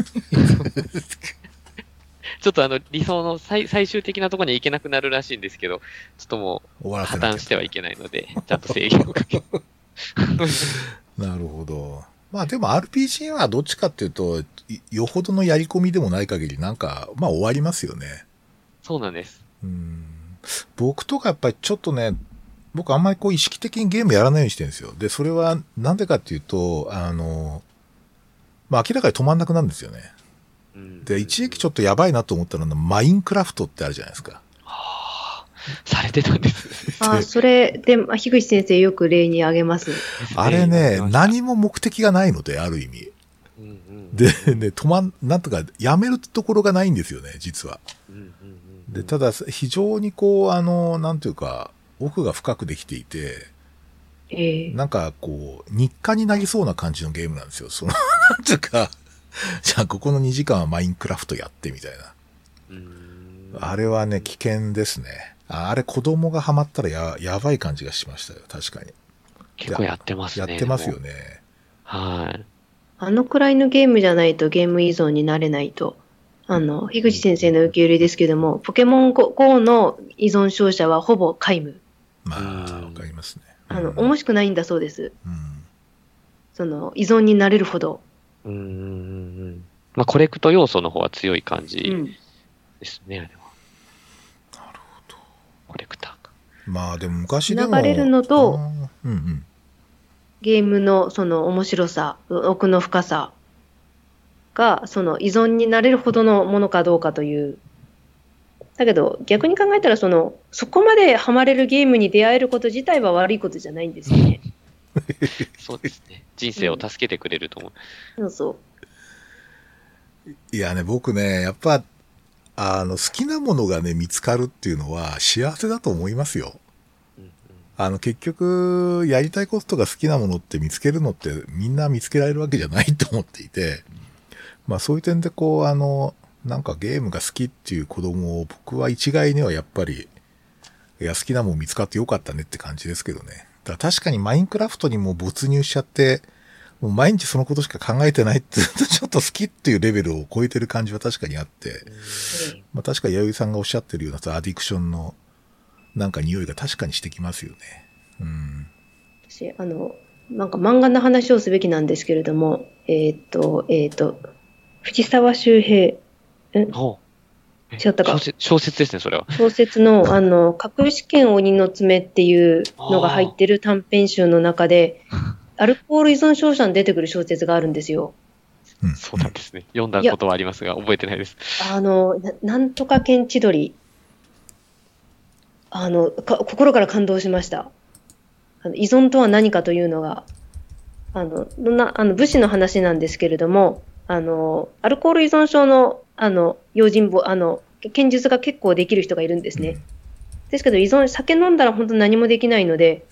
ちょっとあの、理想の最最終的なところに行けなくなるらしいんですけど、ちょっともう破綻してはいけないので、ちゃんと制限をかけて。[laughs] なるほど。まあでも RPG はどっちかっていうと、いよほどのやり込みでもない限りなんか、まあ終わりますよね。そうなんです。うん。僕とかやっぱりちょっとね、僕あんまりこう意識的にゲームやらないようにしてるんですよ。で、それはなんでかっていうと、あの、まあ明らかに止まんなくなるんですよね。うんで、一時期ちょっとやばいなと思ったのは、マインクラフトってあるじゃないですか。はあ、されてたんです。あーそれで、まあ樋口先生よく例に挙げます。あれね、何何も目的がないので、ある意味。うんうんで、ね、止まん、なんとか、やめるところがないんですよね、実は。で、ただ、非常にこう、あの、なんていうか、奥が深くできていて、ええなんかこう、日課になりそうな感じのゲームなんですよ。その、[laughs] なんていうか、じゃあここの2時間はマインクラフトやってみたいな。うんあれはね、危険ですね。ああれ子供がハマったらや、やばい感じがしましたよ、確かに。結構やってますね。やってますよ。ね。はい。あのくらいのゲームじゃないとゲーム依存になれないと。あの、樋口先生の受け売りですけども、ポケモン GO の依存症者はほぼ皆無。まあ、うんわかりますね。あの、うん面白くないんだそうです。うんその、依存になれるほど。うんうんうんうん。まあ、コレクト要素の方は強い感じうん。ですね、あれは。なるほど。コレクターか。まあでも昔でも。流れるのとうんうん。ゲームのその面白さ、奥の深さが、その依存になれるほどのものかどうかという。だけど、逆に考えたら、その、そこまでハマれるゲームに出会えること自体は悪いことじゃないんですよね。[laughs] そうですね。人生を助けてくれると思う。そうそう。いやね、僕ね、やっぱ、あの、好きなものがね、見つかるっていうのは幸せだと思いますよ。うんうんあの、結局、やりたいことが好きなものって見つけるのってみんな見つけられるわけじゃないと思っていて、まあそういう点でこう、あの、なんかゲームが好きっていう子供を僕は一概にはやっぱり、いや、好きなもん見つかってよかったねって感じですけどね。だから確かにマインクラフトにもう没入しちゃって、もう毎日そのことしか考えてないって、ちょっと好きっていうレベルを超えてる感じは確かにあって、まあ確か弥生さんがおっしゃってるようなさアディクションのなんか匂いが確かにしてきますよね。うん。私、あの、なんか漫画の話をすべきなんですけれども、えーっと、えーっと、藤沢周平、ほう。違ったか小説小説ですね、それは。小説の、あの、隠し剣鬼の爪っていうのが入ってる短編集の中で、アルコール依存症者に出てくる小説があるんですよ。うん。そうなんですね。読んだことはありますが、覚えてないです。あの、ななんとか剣千鳥。あのか、心から感動しました。あの依存とは何かというのが、あの、な、あの、武士の話なんですけれども、あの、アルコール依存症の、あの、用心棒、あの、剣術が結構できる人がいるんですね。ですけど、依存、酒飲んだら本当何もできないので、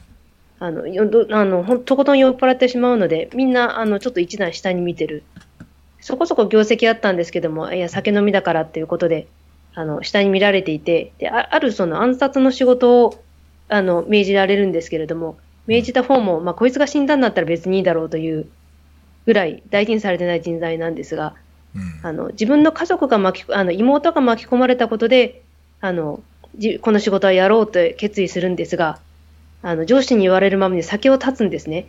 あの、よどあのほんとことん酔っ払ってしまうので、みんな、あの、ちょっと一段下に見てる。そこそこ業績あったんですけども、いや、酒飲みだからっていうことで、あの、下に見られていて、で、ああるその暗殺の仕事を、あの、命じられるんですけれども、命じた方も、まあ、こいつが死んだんだったら別にいいだろうというぐらい大事にされてない人材なんですが、うん。あの、自分の家族が巻き、あの、妹が巻き込まれたことで、あの、じこの仕事はやろうと決意するんですが、あの、上司に言われるままに酒を断つんですね。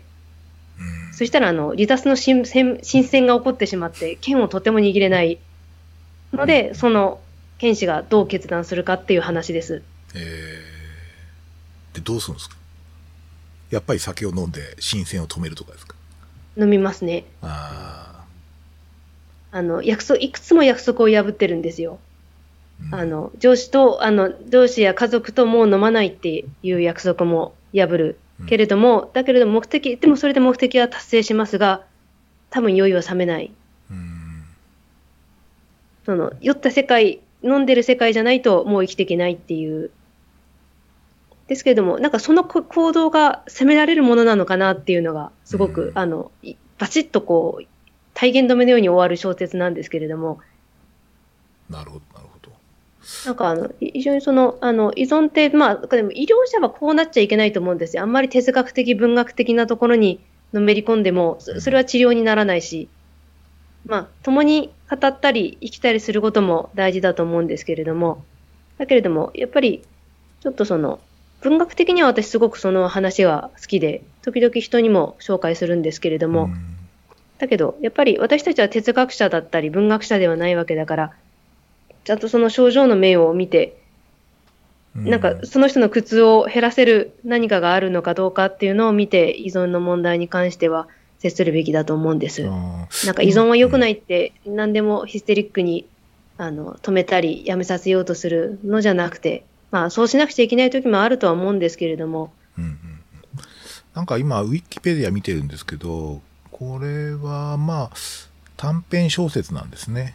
うんそしたら、あの、離脱の新戦新戦が起こってしまって、剣をとても握れないので、その、剣士がどう決断するかっていう話です。えー、で、どうするんですか？やっぱり酒を飲んで新鮮を止めるとかですか？飲みますね。ああの、約束、いくつも約束を破ってるんですよ。あ。あの、上司と、あの、上司や家族ともう飲まないっていう約束も破る。けれども、だけれども目的、でもそれで目的は達成しますが、多分酔いは冷めない。うん。その、酔った世界、飲んでる世界じゃないともう生きていけないっていう。ですけれども、なんかそのこ行動が責められるものなのかなっていうのが、すごく、うんあの、いバチッとこう、体現止めのように終わる小説なんですけれども、なるほど、なるほど。なんかあの、い非常にその、あの、依存って、まあ、でも医療者はこうなっちゃいけないと思うんですよ。あんまり哲学的、文学的なところにのめり込んでも、そそれは治療にならないし、まあ、共に語ったり、生きたりすることも大事だと思うんですけれども、だけれども、やっぱり、ちょっとその、文学的には私すごくその話が好きで、時々人にも紹介するんですけれども、うんだけど、やっぱり私たちは哲学者だったり文学者ではないわけだから、ちゃんとその症状の面を見て、なんかその人の苦痛を減らせる何かがあるのかどうかっていうのを見て、依存の問題に関しては接するべきだと思うんです。うんなんか依存は良くないって、何でもヒステリックにあの止めたり、やめさせようとするのじゃなくて、まあそうしなくちゃいけない時もあるとは思うんですけれども、うんうんうん。なんか今、ウィキペディア見てるんですけど、これはまあ、短編小説なんですね。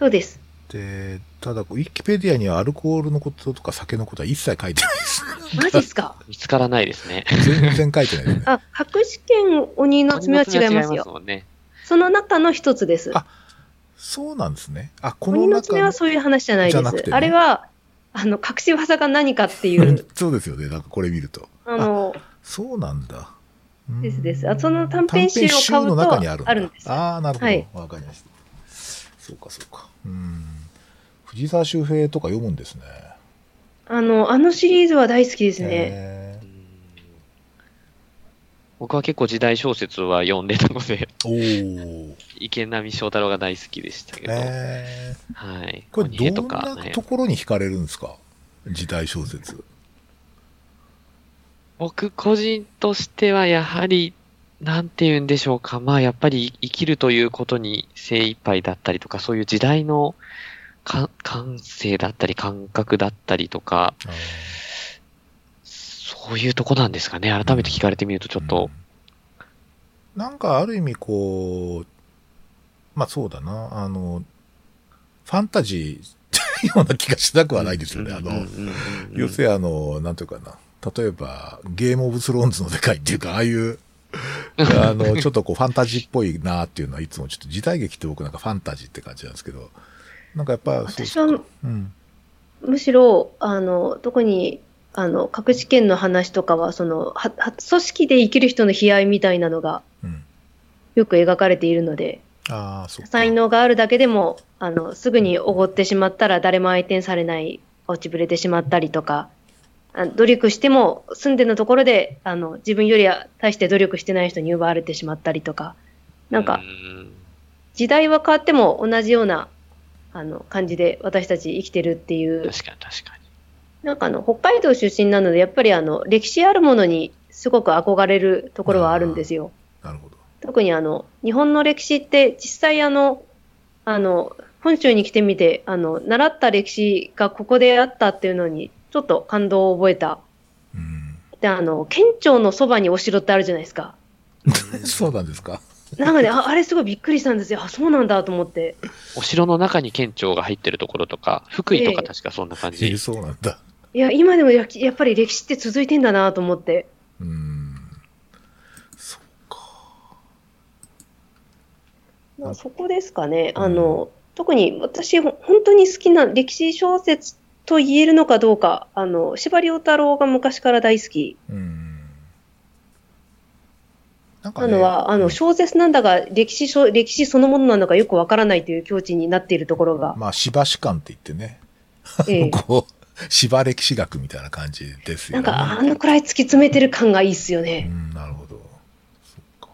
そうです。で、ただ、ウィキペディアにはアルコールのこととか酒のことは一切書いてないです。マジっすか？[laughs] 見つからないですね。全然書いてないですね。あ、隠し剣鬼の爪は違いますよ。もんね。その中の一つです。あそうなんですね。あ、この鬼の中の爪はそういう話じゃないです。ねあれは、あの、隠し技が何かっていう、[laughs] そうですよね。なんかこれ見ると。あの、そうなんだ。うんですですあその短編集を買うとあるんですああ、なるほど。はいわかりました。そうか、そうか。うん。藤沢周平とか読むんですね。あの、あのシリーズは大好きですね。僕は結構時代小説は読んでたので、ーおお。池波正太郎が大好きでしたけど、えはい。これどんとか、ねなと、ころに惹かれるんですか？時代小説。僕個人としてはやはり、なんて言うんでしょうか。まあやっぱり生きるということに精一杯だったりとか、そういう時代のか感性だったり感覚だったりとか、そういうとこなんですかね。改めて聞かれてみるとちょっと、うんなんかある意味こう、まあそうだな、あの、ファンタジー [laughs] ような気がしなくはないですよね。あの、要するにあの、なんていうかな。例えば、ゲームオブスローンズの世界っていうか、ああいう、あの、[laughs] ちょっとこうファンタジーっぽいなっていうのはいつもちょっと時代劇って僕なんかファンタジーって感じなんですけど、なんかやっぱ、そう私はうん。むしろ、あの、特に、あの、隠し剣の話とかは、その、は、は組織で生きる人の悲哀みたいなのがうん。よく描かれているので、ああ、そうか。才能があるだけでも、あの、すぐにおごってしまったら誰も相手にされない、落ちぶれてしまったりとか、あ努力しても住んでのところで、あの、自分よりは大して努力してない人に奪われてしまったりとか、なんか、うん時代は変わっても同じような、あの、感じで私たち生きてるっていう、確かに確かに。なんかあの、北海道出身なので、やっぱりあの、歴史あるものにすごく憧れるところはあるんですよ。なるほど。特にあの、日本の歴史って実際あの、あの、本州に来てみて、あの、習った歴史がここであったっていうのに、ちょっと感動を覚えた。うん。で、あの、県庁のそばにお城ってあるじゃないですか。[laughs] そうなんですか。なんかね、ああれすごいびっくりしたんですよ。あ、そうなんだと思って。お城の中に県庁が入ってるところとか、福井とか確かそんな感じ。ええそうなんだ。いや、今でもややっぱり歴史って続いてんだなと思って。うん。そうか。まあ、そこですかね。あの、特に私、ほ本当に好きな歴史小説と言えるのかどうか、あの、司馬遼太郎が昔から大好きうん。なんかねなのは、あの、小説なんだが、歴史書、歴史そのものなのかよくわからないという境地になっているところが、まあ、芝史観って言ってね、ええ [laughs] こう、芝歴史学みたいな感じですよね。なんか、あのくらい突き詰めてる感がいいっすようね。ん、なるほど。そっか。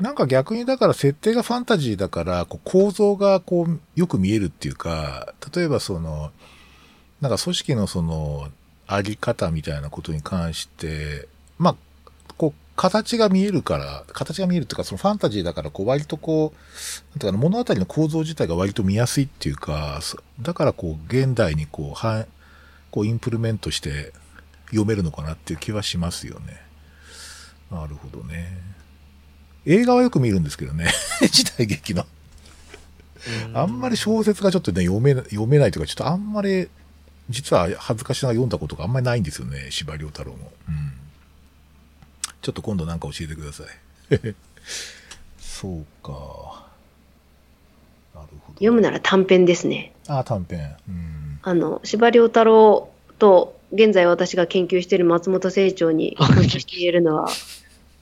なんか逆にだから設定がファンタジーだから、こう構造がこう、よく見えるっていうか、例えばその、なんか組織のその、あり方みたいなことに関して、まあ、こう、形が見えるから、形が見えるっていうか、そのファンタジーだから、こう、割とこう、なんていうかな、物語の構造自体が割と見やすいっていうか、そだからこう、現代にこう、はこう、インプルメントして読めるのかなっていう気はしますよね。なるほどね。映画はよく見るんですけどね。[laughs] 時代劇の。あんまり小説がちょっとね、読め、読めないというか、ちょっとあんまり、実は恥ずかしながら読んだことがあんまりないんですよね、司馬遼太郎も。うん。ちょっと今度なんか教えてください。[laughs] そうか。なるほど。読むなら短編ですね。あ、短編。うん。あの、司馬遼太郎と、現在私が研究している松本清張に関係して言えるのは、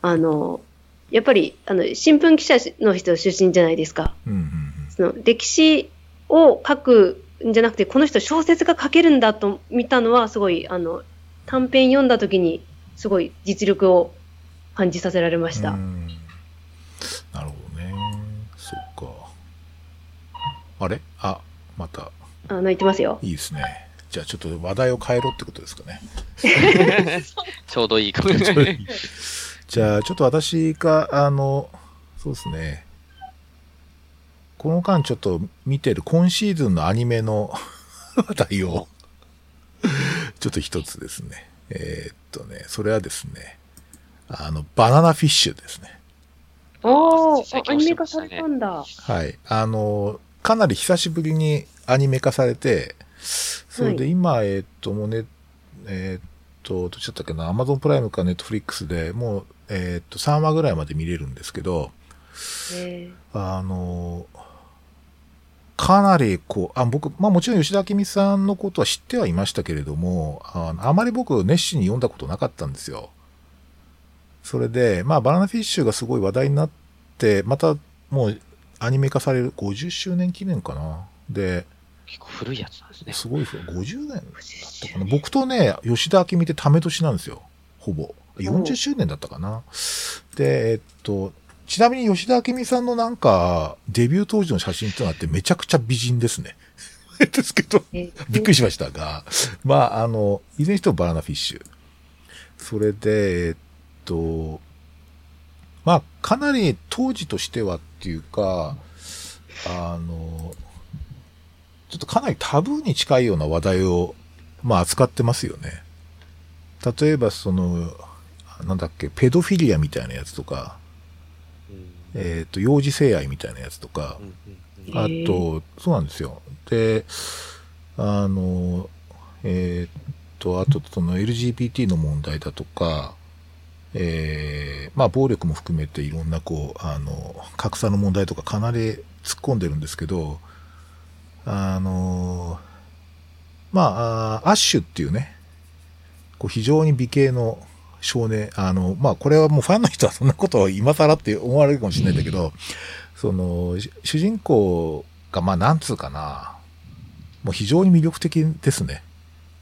あの、やっぱり、あの、新聞記者の人出身じゃないですか。うん、うん、その歴史を書くんじゃなくて、この人小説が書けるんだと見たのは、すごい、あの、短編読んだ時に、すごい実力を感じさせられました。うん。なるほどね。そっか。あれ？あ、また、あの、言ってますよ。いいですね。じゃあちょっと話題を変えろってことですかね。[laughs] ちょうどいいかも。[laughs] じゃあちょっと私が、あの、そうですね。この間ちょっと見てる今シーズンのアニメの話題を、ちょっと一つですね。えーっとね、それはですね、あの、バナナフィッシュですね。お最ー、アニメ化されたんだ。はい。あの、かなり久しぶりにアニメ化されて、それで今、えーっと、もうね、えーっと、どっちだったっけな、アマゾンプライムかネットフリックスでもう、えーっと、3話ぐらいまで見れるんですけど、えあの、かなりこう、あ、僕、まあもちろん吉田明美さんのことは知ってはいましたけれども、あのあまり僕熱心に読んだことなかったんですよ。それで、まあバナナフィッシュがすごい話題になって、またもうアニメ化される50周年記念かな。で、結構古いやつなんですね。すごいですよ。50年だったーかな。僕とね、吉田明美ってため年なんですよ。ほぼ。40周年だったかな。で、えっと、ちなみに吉田明美さんのなんか、デビュー当時の写真ってのがあってめちゃくちゃ美人ですね。[laughs] ですけど、えびっくりしましたが、まあ、あの、いずれにしてもバナナフィッシュ。それで、えっと、まあ、かなり当時としてはっていうか、あの、ちょっとかなりタブーに近いような話題を、まあ、扱ってますよね。例えば、その、なんだっけ、ペドフィリアみたいなやつとか、うんえっ、と、幼児性愛みたいなやつとかう、んうんあへと、そうなんですよ。で、あの、えーっと、あと、その LGBT の問題だとか、えーまあ、暴力も含めていろんな、こう、あの、格差の問題とかかなり突っ込んでるんですけど、あの、まあ、あアッシュっていうね、こう非常に美形の少年、あの、まあ、これはもうファンの人はそんなことを今更って思われるかもしれないんだけど、その、し主人公が、まあ、なんつうかな、もう非常に魅力的ですね。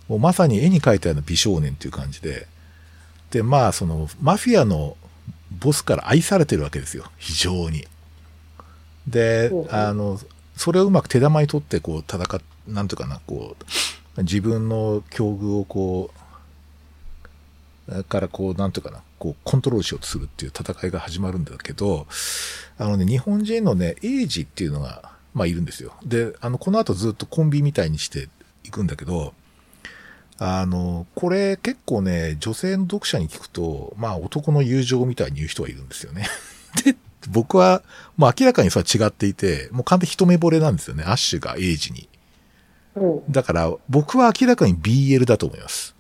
もうまさに絵に描いたような美少年っていう感じで。で、まあ、その、マフィアのボスから愛されてるわけですよ。非常に。であの、それをうまく手玉に取って、こう、戦っ、なんていうかな、こう、自分の境遇をこう、からこう、なんていうかな、こう、コントロールしようとするっていう戦いが始まるんだけど、あのね、日本人のね、エイジっていうのが、まあいるんですよ。で、あの、この後ずっとコンビみたいにしていくんだけど、あの、これ結構ね、女性の読者に聞くと、まあ男の友情みたいに言う人がいるんですよね。[laughs] で、僕は、もう明らかにそれは違っていて、もう完全に一目惚れなんですよね、アッシュがエイジに。だから、僕は明らかに BL だと思います。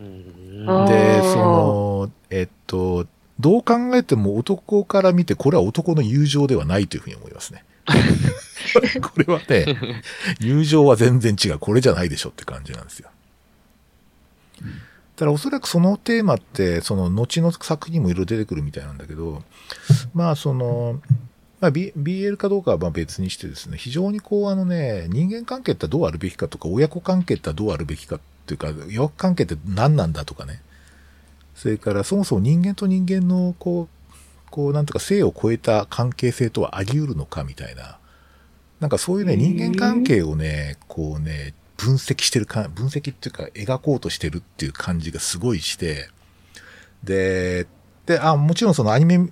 で、その、えっと、どう考えても男から見て、これは男の友情ではないというふうに思いますね。[laughs] [laughs] これはね、友情は全然違う。これじゃないでしょって感じなんですよ。ただおそらくそのテーマって、その後の作品にもいろいろ出てくるみたいなんだけど、まあその、まあ、B、BL かどうかはまあ別にしてですね、非常にこうあのね、人間関係ってどうあるべきかとか、親子関係ってどうあるべきかっていうか、親子関係って何なんだとかね。それからそもそも人間と人間のこう、こうなんとか性を超えた関係性とはあり得るのかみたいな。なんかそういうね、人間関係をね、こうね、分析してるか、分析っていうか描こうとしてるっていう感じがすごいして、で、で、あ、もちろんそのアニメ、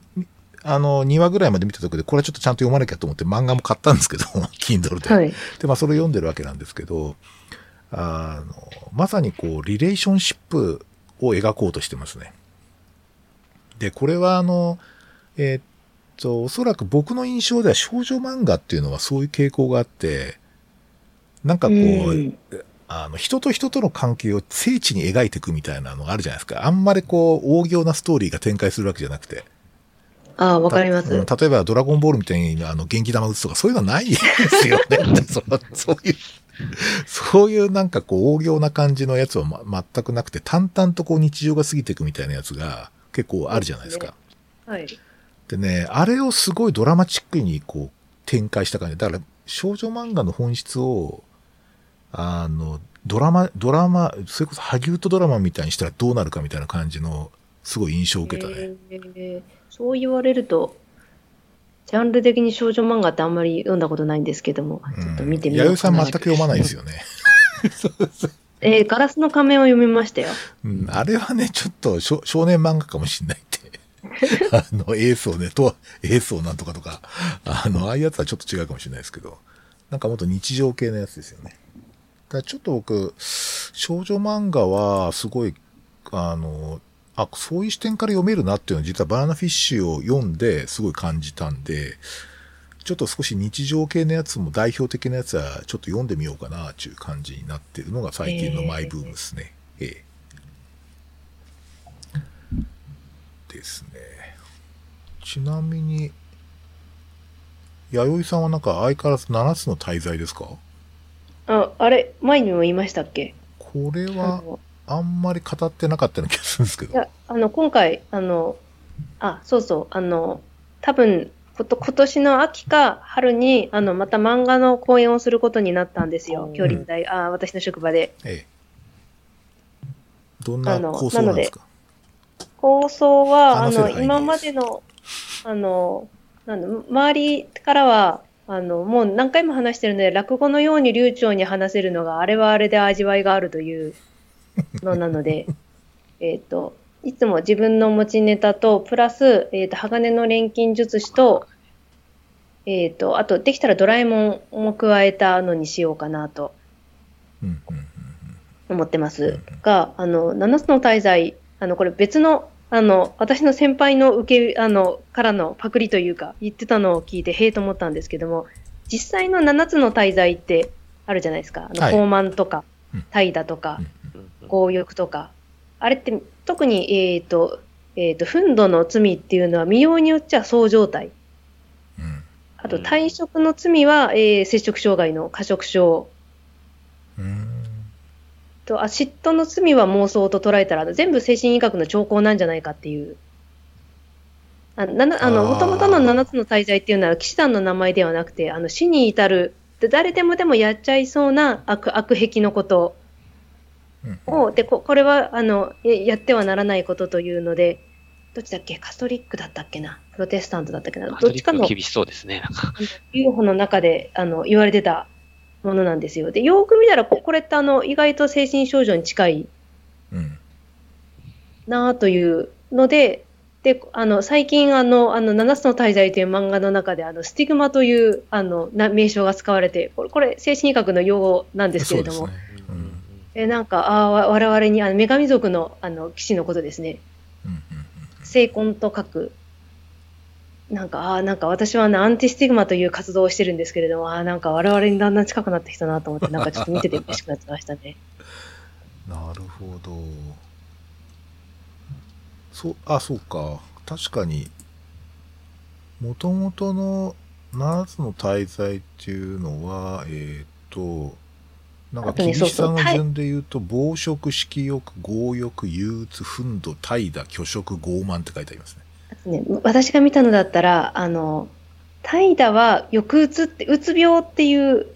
あの、2話ぐらいまで見たとこで、これはちょっとちゃんと読まなきゃと思って漫画も買ったんですけど、[laughs] Kindle で。はい。で、まあ、それを読んでるわけなんですけど、あの、まさにこう、リレーションシップを描こうとしてますね。で、これはあの、えーっと、おそらく僕の印象では少女漫画っていうのはそういう傾向があって、なんかこう、うんあの、人と人との関係を精緻に描いていくみたいなのがあるじゃないですか。あんまりこう、大行なストーリーが展開するわけじゃなくて。ああ、わかります。うん例えば、ドラゴンボールみたいに、あの、元気玉打つとか、そういうのはないですよね。[laughs] そのそういう、[laughs] そういうなんかこう、大行な感じのやつは、ま、全くなくて、淡々とこう、日常が過ぎていくみたいなやつが、結構あるじゃないですか。はい。でね、あれをすごいドラマチックにこう展開した感じ。だから少女漫画の本質を、あの、ドラマ、ドラマ、それこそハギウッドドラマみたいにしたらどうなるかみたいな感じの、すごい印象を受けたね。えーそう言われると、ジャンル的に少女漫画ってあんまり読んだことないんですけども、ちょっと見てみようかな。弥生さん全く読まないですよね。[laughs] えーガラスの仮面を読みましたよ。うん、あれはね、ちょっと少少年漫画かもしんないって。[laughs] あの、エースをね、と、エースをなんとかとか、あの、ああいうやつはちょっと違うかもしれないですけど、なんかもっと日常系のやつですよね。だちょっと僕、少女漫画はすごい、あの、あ、そういう視点から読めるなっていうのは実はバナナフィッシュを読んですごい感じたんで、ちょっと少し日常系のやつも代表的なやつはちょっと読んでみようかなっていう感じになってるのが最近のマイブームですね。ええ。ですね。ちなみに、弥生さんはなんか相変わらず7つの滞在ですか？あ、あれ、前にも言いましたっけ？これあはのあんまり語ってなかったような気がするんですけど。いや、あの、今回、あの、あ、そうそう、あの、多分、こと今年の秋か春に、あの、また漫画の講演をすることになったんですよう。ん京林大、あ、私の職場で。ええ。どんな構想なんですか？構想は、あの、今までの、あの、なんだ、周りからは、あの、もう何回も話してるので、落語のように流暢に話せるのが、あれはあれで味わいがあるというの [laughs] なので、えっと、いつも自分の持ちネタと、プラス、えっと、鋼の錬金術師と、えっと、あと、できたらドラえもんも加えたのにしようかなと思ってます。が、あの、七つの大罪、あの、これ別の、あの、私の先輩の受け、あの、からのパクリというか、言ってたのを聞いて、へえと思ったんですけども、実際の七つの大罪ってあるじゃないですか。あの、はい。傲慢とかうん、怠惰とか、強欲とか。あれって、特に、えっ、と、えっ、と、憤怒の罪っていうのは、見ようによっちゃそう状態。うんあと、うん退職の罪は、えー摂食障害の過食症。うーんと、あ、嫉妬の罪は妄想と捉えたら、全部精神医学の兆候なんじゃないかっていう。あななあの、あーもともとの七つの大罪っていうのは、騎士団の名前ではなくて、あの、死に至る、で誰でもでもやっちゃいそうな悪、悪癖のことうんを、で、ここれは、あの、えやってはならないことというので、どっちだっけ？カトリックだったっけな？プロテスタントだったっけな？どっちかの厳しそうですね。なんかあの中であの言われてたものなんですよ。で、よーく見たら、ここれってあの意外と精神症状に近いうんなあというので、で、あの、最近あの、あの、七つの大罪という漫画の中で、あの、スティグマという、あの、な名称が使われて、これ、これ、精神医学の用語なんですけれども、そうですね。うんえ、なんか、あ我々に、あの、女神族の、あの、騎士のことですね。聖魂と書く。なんか、ああ、なんか私はね、アンティスティグマという活動をしてるんですけれども、ああ、なんか我々にだんだん近くなってきたなと思って、なんかちょっと見てて嬉しくなってましたね。[laughs] なるほど。そう、あ、そうか。確かに、もともとの7つの大罪っていうのは、えっ、と、なんか厳しさの順で言うと、暴食、色欲、強欲、憂鬱、憤怒、怠惰、虚飾、傲慢って書いてありますね。私が見たのだったら、あの、怠惰は抑うつって、うつ病っていう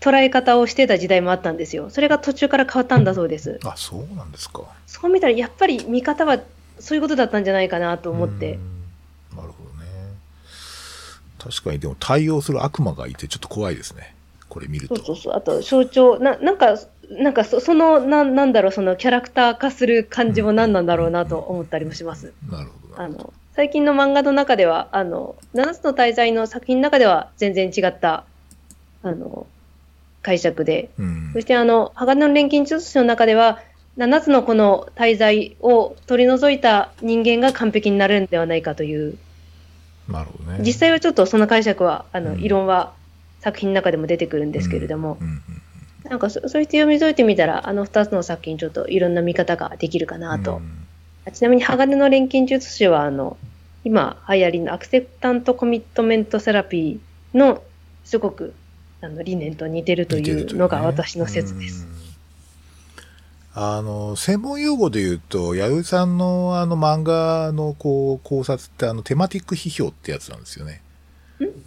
捉え方をしてた時代もあったんですよ。それが途中から変わったんだそうです。あ、そうなんですか。そう見たら、やっぱり見方はそういうことだったんじゃないかなと思ってなるほどね。確かに、でも対応する悪魔がいてちょっと怖いですね。これ見ると。そうそうそう。あと、象徴、ななんか、なんかそ、その、ななんだろう、そのキャラクター化する感じも何なんだろうなと思ったりもします。なるほどな。あの、最近の漫画の中では、あの、七つの大罪の作品の中では全然違った、あの、解釈で、うんそしてあの、鋼の錬金術師の中では、7つのこの滞在を取り除いた人間が完璧になれるんではないかという、なるほどね。実際はちょっとその解釈は、あの、うん異論は作品の中でも出てくるんですけれども、なんかそそうやって読み解いてみたら、あの2つの作品ちょっといろんな見方ができるかなと。うんちなみに鋼の錬金術師は、あの、今流行りのアクセプタントコミットメントセラピーのすごくあの理念と似てるというのが私の説です。うんあの、専門用語で言うと、弥生さんのあの漫画のこう考察ってあのテマティック批評ってやつなんですよね。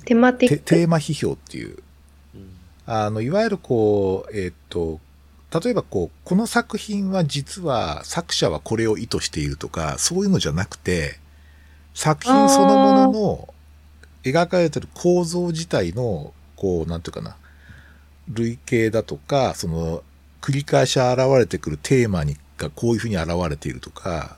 テマティック？テーマ批評っていう。あの、いわゆるこう、えっと、例えばこう、この作品は実は作者はこれを意図しているとか、そういうのじゃなくて、作品そのものの描かれてる構造自体の、こう、なんていうかな、類型だとか、その、繰り返し現れてくるテーマにがこういうふうに現れているとか、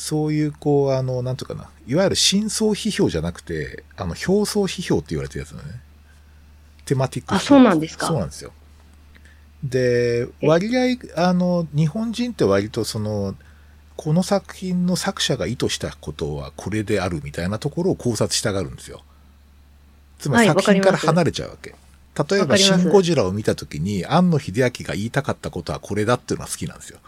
そういう、こう、あの、なんていうかな、いわゆる真相批評じゃなくて、あの、表層批評って言われてるやつだね。テマティックあ、そうなんですか？そうなんですよ。で、え？割合、あの、日本人って割とその、この作品の作者が意図したことはこれであるみたいなところを考察したがるんですよ。つまりはい作品から離れちゃうわけ。例えば、シン・ゴジラを見たときに、庵野秀明が言いたかったことはこれだっていうのは好きなんですよ。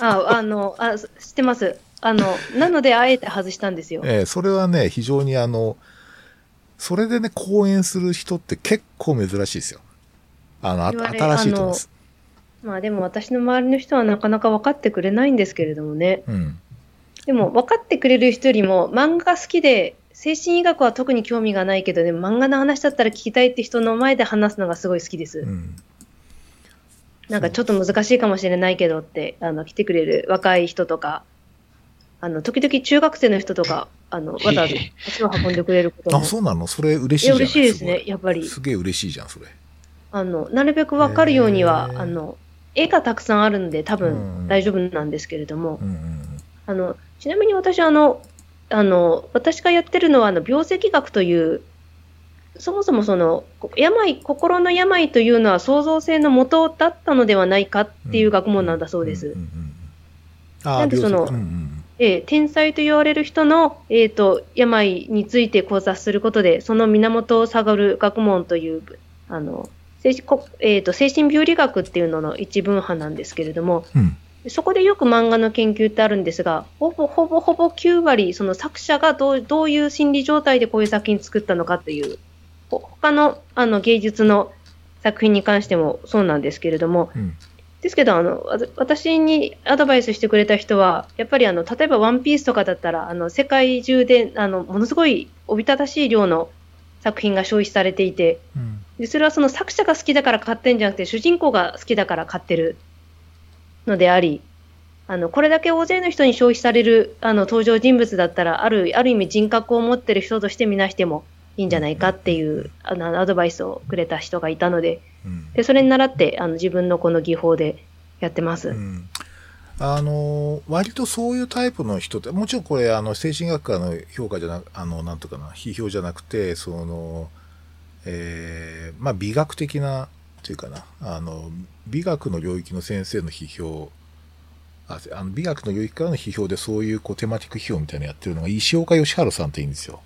あ、あの、あ、知ってます。あの、なのであえて外したんですよ。ええそれはね、非常にあの、それでね、講演する人って結構珍しいですよ。あの、新しいと思います。まあでも私の周りの人はなかなか分かってくれないんですけれどもね。うん。でも分かってくれる人よりも漫画が好きで、精神医学は特に興味がないけどね、漫画の話だったら聞きたいって人の前で話すのがすごい好きです。うん。なんかちょっと難しいかもしれないけどって、あの、来てくれる若い人とか、あの、時々中学生の人とか、あの、わざわざ足を運んでくれることも。あ、そうなの？それ嬉しいじゃん。嬉しいですねご、やっぱり。すげえ嬉しいじゃん、それ。あの、なるべくわかるようにはあの、絵がたくさんあるんで多うん分大丈夫なんですけれども、うんうんあの、ちなみに私あの、あの、私がやってるのは、あの、病石学という、そもそもその、こ病、心の病というのは創造性の元だったのではないかっていう学問なんだそうです。なんでそのうんうん。えー天才と言われる人の、えー、と病について考察することで、その源を探る学問という、あの精神こえー、と精神病理学っていうのの一分派なんですけれども、うん。そこでよく漫画の研究ってあるんですが、ほぼほぼほぼ9割、その作者がどうどういう心理状態でこういう作品作ったのかという、ほ他のあの芸術の作品に関してもそうなんですけれども、うん。ですけどあの、私にアドバイスしてくれた人は、やっぱりあの例えば、ワンピースとかだったら、あの世界中であのものすごいおびただしい量の作品が消費されていて、うん。でそれはその作者が好きだから買ってんじゃなくて、主人公が好きだから買ってるのであり、あのこれだけ大勢の人に消費されるあの登場人物だったら、あるある意味人格を持ってる人として見なしてもいいんじゃないかっていうあのアドバイスをくれた人がいたので、うんでそれに倣ってあの自分のこの技法でやってます。うんあの割とそういうタイプの人ってもちろんこれあの精神学科の評価じゃなあのなんとかな批評じゃなくてその、えーまあ、美学的なというかなあの美学の領域の先生の批評ああの美学の領域からの批評でそういうこうテマティック批評みたいなのやってるのが石岡義治さんっていいんですよ。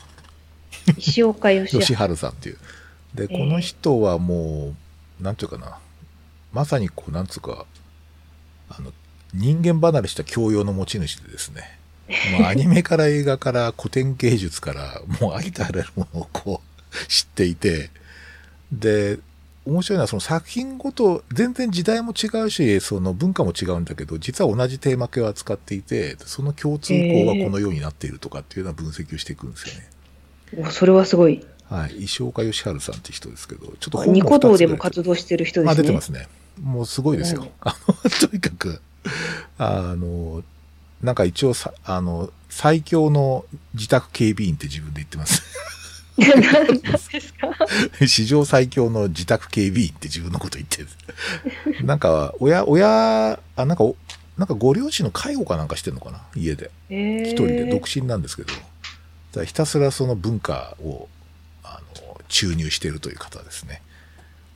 石岡義。治さんっていう。で、ええこの人はもう、なんていうかな、まさにこう、なんつうか、あの、人間離れした教養の持ち主でですね、[laughs] アニメから映画から古典芸術から、もうありとあらゆるものをこう、知っていて、で、面白いのはその作品ごと、全然時代も違うし、その文化も違うんだけど、実は同じテーマ系を扱っていて、その共通項がこのようになっているとかっていうような分析をしていくんですよね。おそれはすごい。はい。石岡義治さんって人ですけど、ちょっと本ニコ動でも活動してる人ですあ、ね。出てますね。もうすごいですよ。[laughs] とにかく、あの、なんか一応さ、あの、最強の自宅警備員って自分で言ってます。何ですか？史上最強の自宅警備員って自分のこと言ってる。なんか、親、親、あ、なんかお、なんかご両親の介護かなんかしてんのかな？家で。一一人で独身なんですけど、だからひたすらその文化をあの注入しているという方ですね。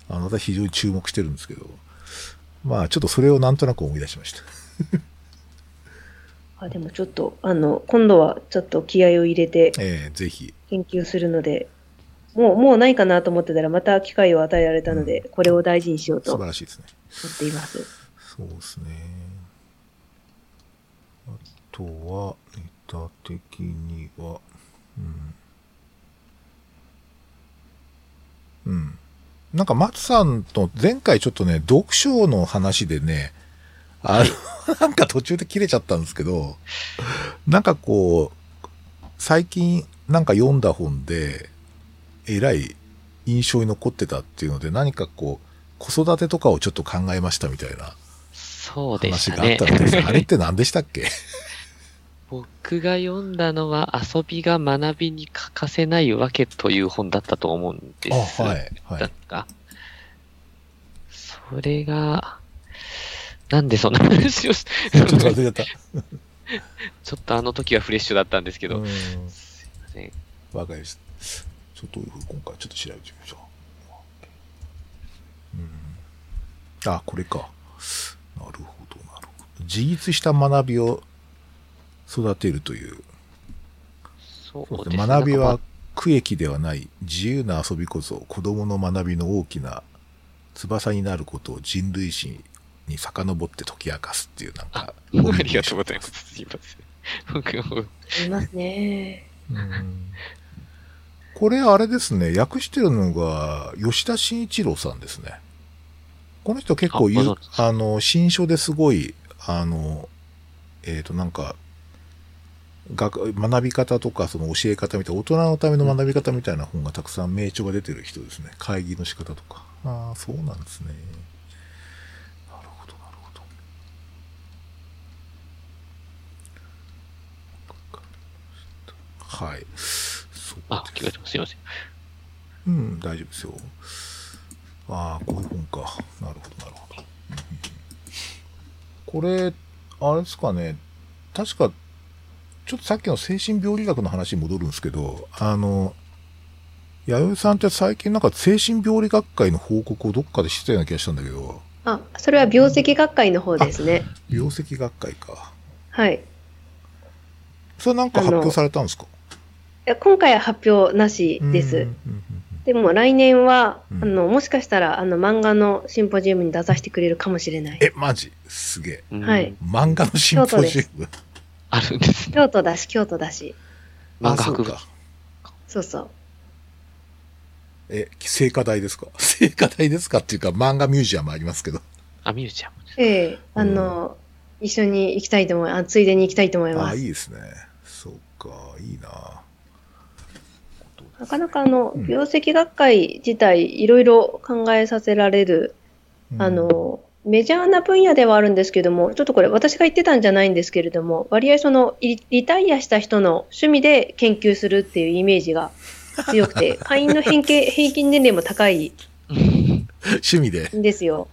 あの私非常に注目してるんですけど、まあ、ちょっとそれをなんとなく思い出しました。[laughs] あでもちょっと、あの、今度はちょっと気合を入れてええぜひ。研究するので、もう、もうないかなと思ってたら、また機会を与えられたので、これを大事にしようと素思晴らしいですね。っています。そうですね。あとは、ネタ的には、うん。うん。なんか、松さんと前回ちょっとね、読書の話でね、あの、[laughs] なんか途中で切れちゃったんですけど、なんかこう、最近なんか読んだ本で、えらい印象に残ってたっていうので、何かこう、子育てとかをちょっと考えましたみたいなそうでし話たね。があったのですがあれって何でしたっけ？僕が読んだのは遊びが学びに欠かせないわけという本だったと思うんです。あ、はい、はい。だが、それが、なんでそんな話をし、[laughs] ちょっと忘れちゃった。[laughs] ちょっとあの時はフレッシュだったんですけど、うんすいません。わかりました。ちょっと今回ちょっと調べてみましょう。うん。あ、これか。なるほど、なるほど。自立した学びを育てるという。そうでですすね学びは区域ではない自由な遊びこそ子供の学びの大きな翼になることを人類史に遡って解き明かすっていうなんか。まあありがとうございます。すいません。僕も、いますね。うんこれあれですね、訳してるのが吉田慎一郎さんですね。この人結構ゆああの、新書ですごい、あの、えっ、となんか、学学び方とかその教え方みたいな、大人のための学び方みたいな本がたくさん名著が出てる人ですね。会議の仕方とか。ああ、そうなんですね。なるほど、なるほど。はい。そうあ、聞こえてます。すいません。うん、大丈夫ですよ。ああ、こういう本か。なるほど、なるほど。うんこれ、あれですかね。確か、ちょっとさっきの精神病理学の話に戻るんですけど、あの、弥生さんって最近なんか精神病理学会の報告をどっかでしてたような気がしたんだけど、あ、それは病石学会の方ですね。病石学会か。はい。いそれなんか発表されたんですか？や今回は発表なしです。でも来年は、うんあの、もしかしたら、あの、漫画のシンポジウムに出させてくれるかもしれない。え、マジ？すげえ。うんはい漫画のシンポジウム？あるんですね。京都だし、京都だし。漫画博物あそうか。そうそう。え、聖火台ですか？[laughs] 聖火台ですかっていうか漫画ミュージアムありますけど。あ、ミュージアム。ええあの、一緒に行きたいと思いあ、ついでに行きたいと思いああ、ます。いいですね。そうか、いいな。なかなかあのうん、病石学会自体、いろいろ考えさせられる、うんあ、の、メジャーな分野ではあるんですけども、ちょっとこれ私が言ってたんじゃないんですけれども、割合その、リリタイアした人の趣味で研究するっていうイメージが強くて、[laughs] 会員の平均平均年齢も高い [laughs] 趣味で。んですよ。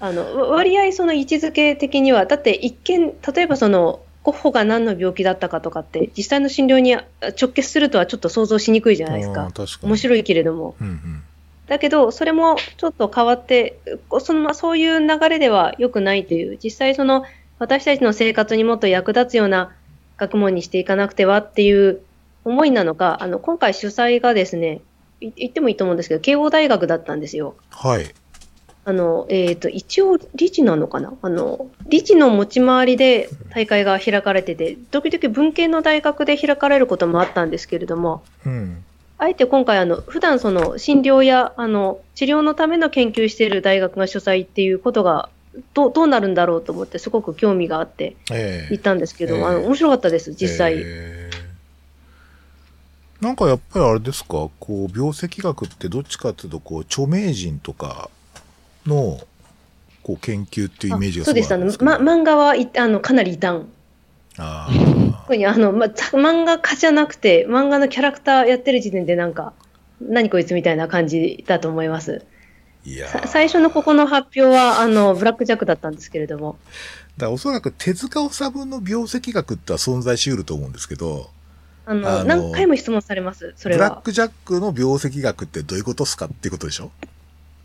あの、わ割合その位置づけ的には、だって一見、例えばその、ゴッホが何の病気だったかとかって、実際の診療に直結するとはちょっと想像しにくいじゃないですか。面白いけれども。うんうん。だけど、それもちょっと変わって、そのまそういう流れでは良くないという、実際その私たちの生活にもっと役立つような学問にしていかなくてはっていう思いなのか、あの、今回主催がですね、い言ってもいいと思うんですけど、慶応大学だったんですよ。はい。あの、えっ、と、一応理事なのかな？あの、理事の持ち回りで大会が開かれてて、時々文系の大学で開かれることもあったんですけれども、うん。あえて今回あの、普段その診療やあの治療のための研究している大学が主催っていうことがどうどうなるんだろうと思ってすごく興味があってええ。行ったんですけど、ええあの面白かったです、実際。えーなんかやっぱりあれですか、こう、病石学ってどっちかっていうと、こう、著名人とかの、こう、研究っていうイメージがあそうですあの、ごいあるんですけど。ま、漫画はいあのかなり異端。特にあの、ま、ざ漫画家じゃなくて、漫画のキャラクターやってる時点でなんか、何こいつみたいな感じだと思います。いや最初のここの発表は、あの、ブラックジャックだったんですけれども、だからおそらく手塚治虫の病石学っては存在し得ると思うんですけど、あの、あの何回も質問されます、それブラッは。クジャックの病石学ってどういうことっすかっていうことでしょ？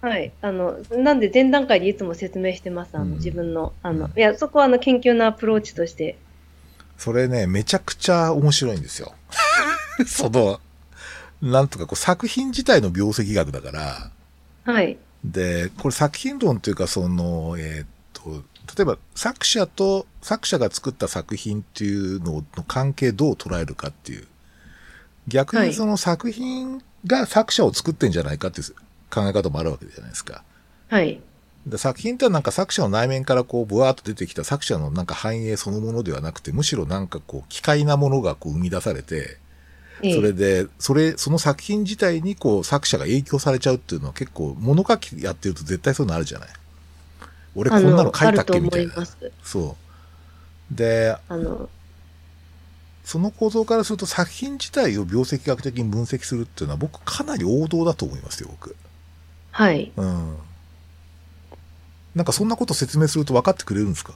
はい。あの、なんで前段階でいつも説明してます。あの、うん自分の、あの、いや、そこはあの、研究のアプローチとして。それね、めちゃくちゃ面白いんですよ。[laughs] その、なんとかこう作品自体の描析学だから、はい。で、これ作品論というか、その、えーっと、例えば作者と、作者が作った作品っていうのの関係どう捉えるかっていう。逆はいにその作品が作者を作ってんじゃないかっていう考え方もあるわけじゃないですか。はい。で作品ってなんか作者の内面からこう、ブワーっと出てきた作者のなんか繁栄そのものではなくて、むしろなんかこう、機械なものがこう生み出されて、ええそれで、それ、その作品自体にこう作者が影響されちゃうっていうのは結構物書きやってると絶対そういうのあるじゃない？俺こんなの書いたっけみたいな。そう。で、あの、その構造からすると作品自体を病跡学的に分析するっていうのは僕かなり王道だと思いますよ、僕。はい。うん。なんかそんなこと説明すると分かってくれるんですか？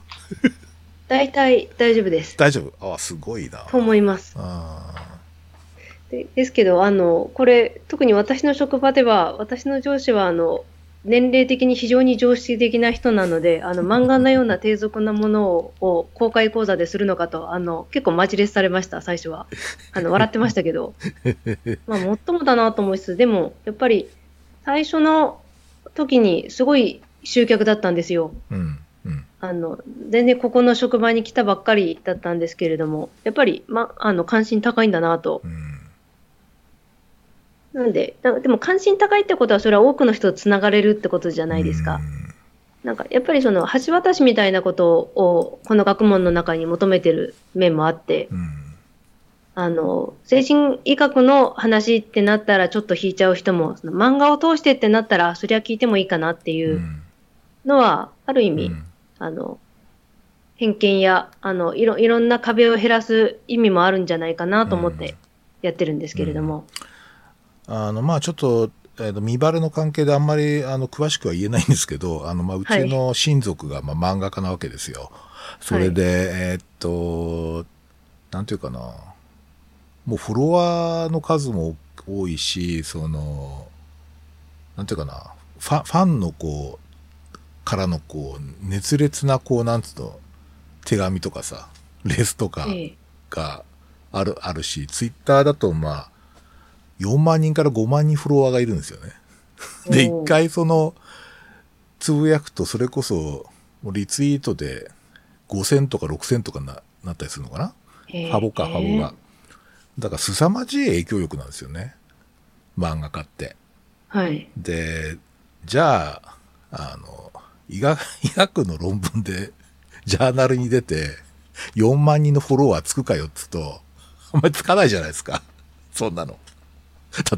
[laughs] 大体大丈夫です。大丈夫？ああ、すごいな。と思います。あでですけど、あの、これ、特に私の職場では、私の上司は、あの、年齢的に非常に常識的な人なので、あの、[laughs] 漫画のような低俗なものをを公開講座でするのかと、あの、結構マジレスされました、最初は。あの、笑ってましたけど。[laughs] まあ、もっともだなと思いつつ、でも、やっぱり、最初の時にすごい集客だったんですよ。あ、うん、うん。あの、全然ここの職場に来たばっかりだったんですけれども、やっぱり、ま、あの、関心高いんだなと。うんなんで、だでも関心高いってことは、それは多くの人とつながれるってことじゃないですか。なんか、やっぱりその、橋渡しみたいなことを、この学問の中に求めてる面もあって、うん。あの、精神医学の話ってなったらちょっと引いちゃう人も、その漫画を通してってなったら、そりゃ聞いてもいいかなってう。いうんのは、ある意味、うん。あの、偏見や、あの、いろ、いろんな壁を減らす意味もあるんじゃないかなと思ってやってるんですけれども。あの、まあちょっと、えーと見バレの関係であんまりあの詳しくは言えないんですけど、あの、まあうちの親族がまあ漫画家なわけですよ。それで、えーっと、なんていうかな、もうフォロワーの数も多いし、その、なんていうかな、ファン、ファンのこう、からのこう、熱烈なこう、なんつうの、手紙とかさ、レースとか、ええがある、あるし、ツイッターだとまあ、4万人から5万人フォロワーがいるんですよね。で、一回その、つぶやくとそれこそ、リツイートで5000とか6000とかななったりするのかな？ハボか、ハボが。だから凄まじい影響力なんですよね。漫画家って。はい。で、じゃあ、あの、医学、[laughs] 医学の論文で、ジャーナルに出て、4万人のフォロワーつくかよっつうと、あんまりつかないじゃないですか。そんなの。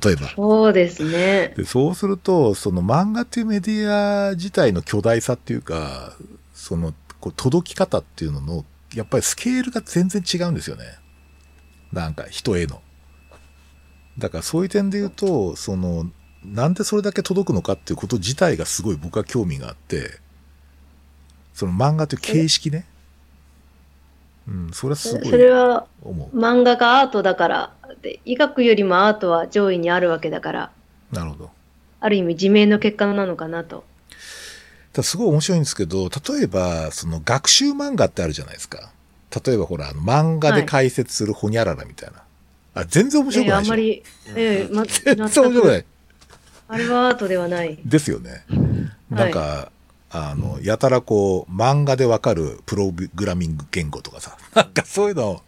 例えば。そうですね。で、そうすると、その漫画っていうメディア自体の巨大さっていうか、その、こう届き方っていうのの、やっぱりスケールが全然違うんですよね。なんか、人への。だからそういう点で言うと、その、なんでそれだけ届くのかっていうこと自体がすごい僕は興味があって、その漫画という形式ね。うん、それはすごいそれは。漫画がアートだからで、医学よりもアートは上位にあるわけだから、なるほど。ある意味自明の結果なのかなと。だすごい面白いんですけど、例えば、その学習漫画ってあるじゃないですか。例えばほら、漫画で解説するホニャララみたいな。あ全然面白くええないでしょ。あんまり、ええま、全然面白くない。あれはアートではない。ですよね。なんか、あの、やたらこう、漫画でわかるプログラミング言語とかさ。[laughs] なんかそういうの、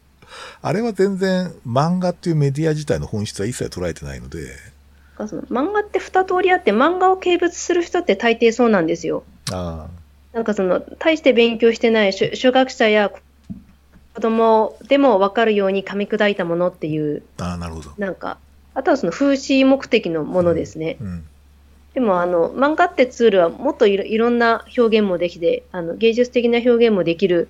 あれは全然漫画っていうメディア自体の本質は一切捉えてないので、その漫画って二通りあって、漫画を軽蔑する人って大抵そうなんですよ。あなんかその、大して勉強してない初初学者や子供でも分かるように噛み砕いたものっていう、あ、ああ、なるほど。なんか、あとはその風刺目的のものですね。うん。でもあの、漫画ってツールはもっといろいろんな表現もできて、あの芸術的な表現もできる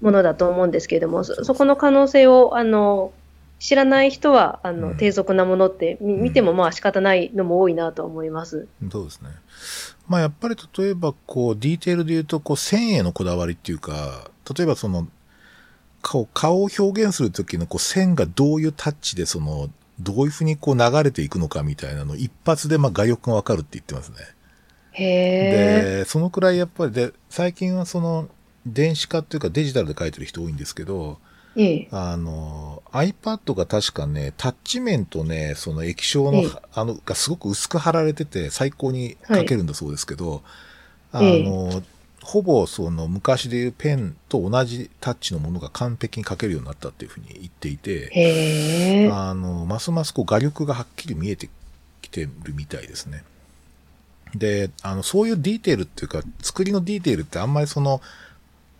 ものだと思うんですけれども、そそこの可能性をあの知らない人はあの、うん低俗なものってみ見てもまあ仕方ないのも多いなと思います。そうですね。まあやっぱり例えばこうディテールで言うとこう線へのこだわりっていうか、例えばその顔顔を表現するときのこう線がどういうタッチでそのどういうふうにこう流れていくのかみたいなのを一発でまあ画力がわかるって言ってますね。へえ。で、そのくらいやっぱりで、最近はその、電子化っていうかデジタルで書いてる人多いんですけど、ええ。あの、iPad が確かね、タッチ面とね、その液晶の、ええあの、がすごく薄く貼られてて、最高に書けるんだそうですけど、ええあの、ほぼその昔でいうペンと同じタッチのものが完璧に書けるようになったっていうふうに言っていて。あの、ますますこう画力がはっきり見えてきてるみたいですね。で、あの、そういうディテールっていうか、作りのディテールってあんまりその、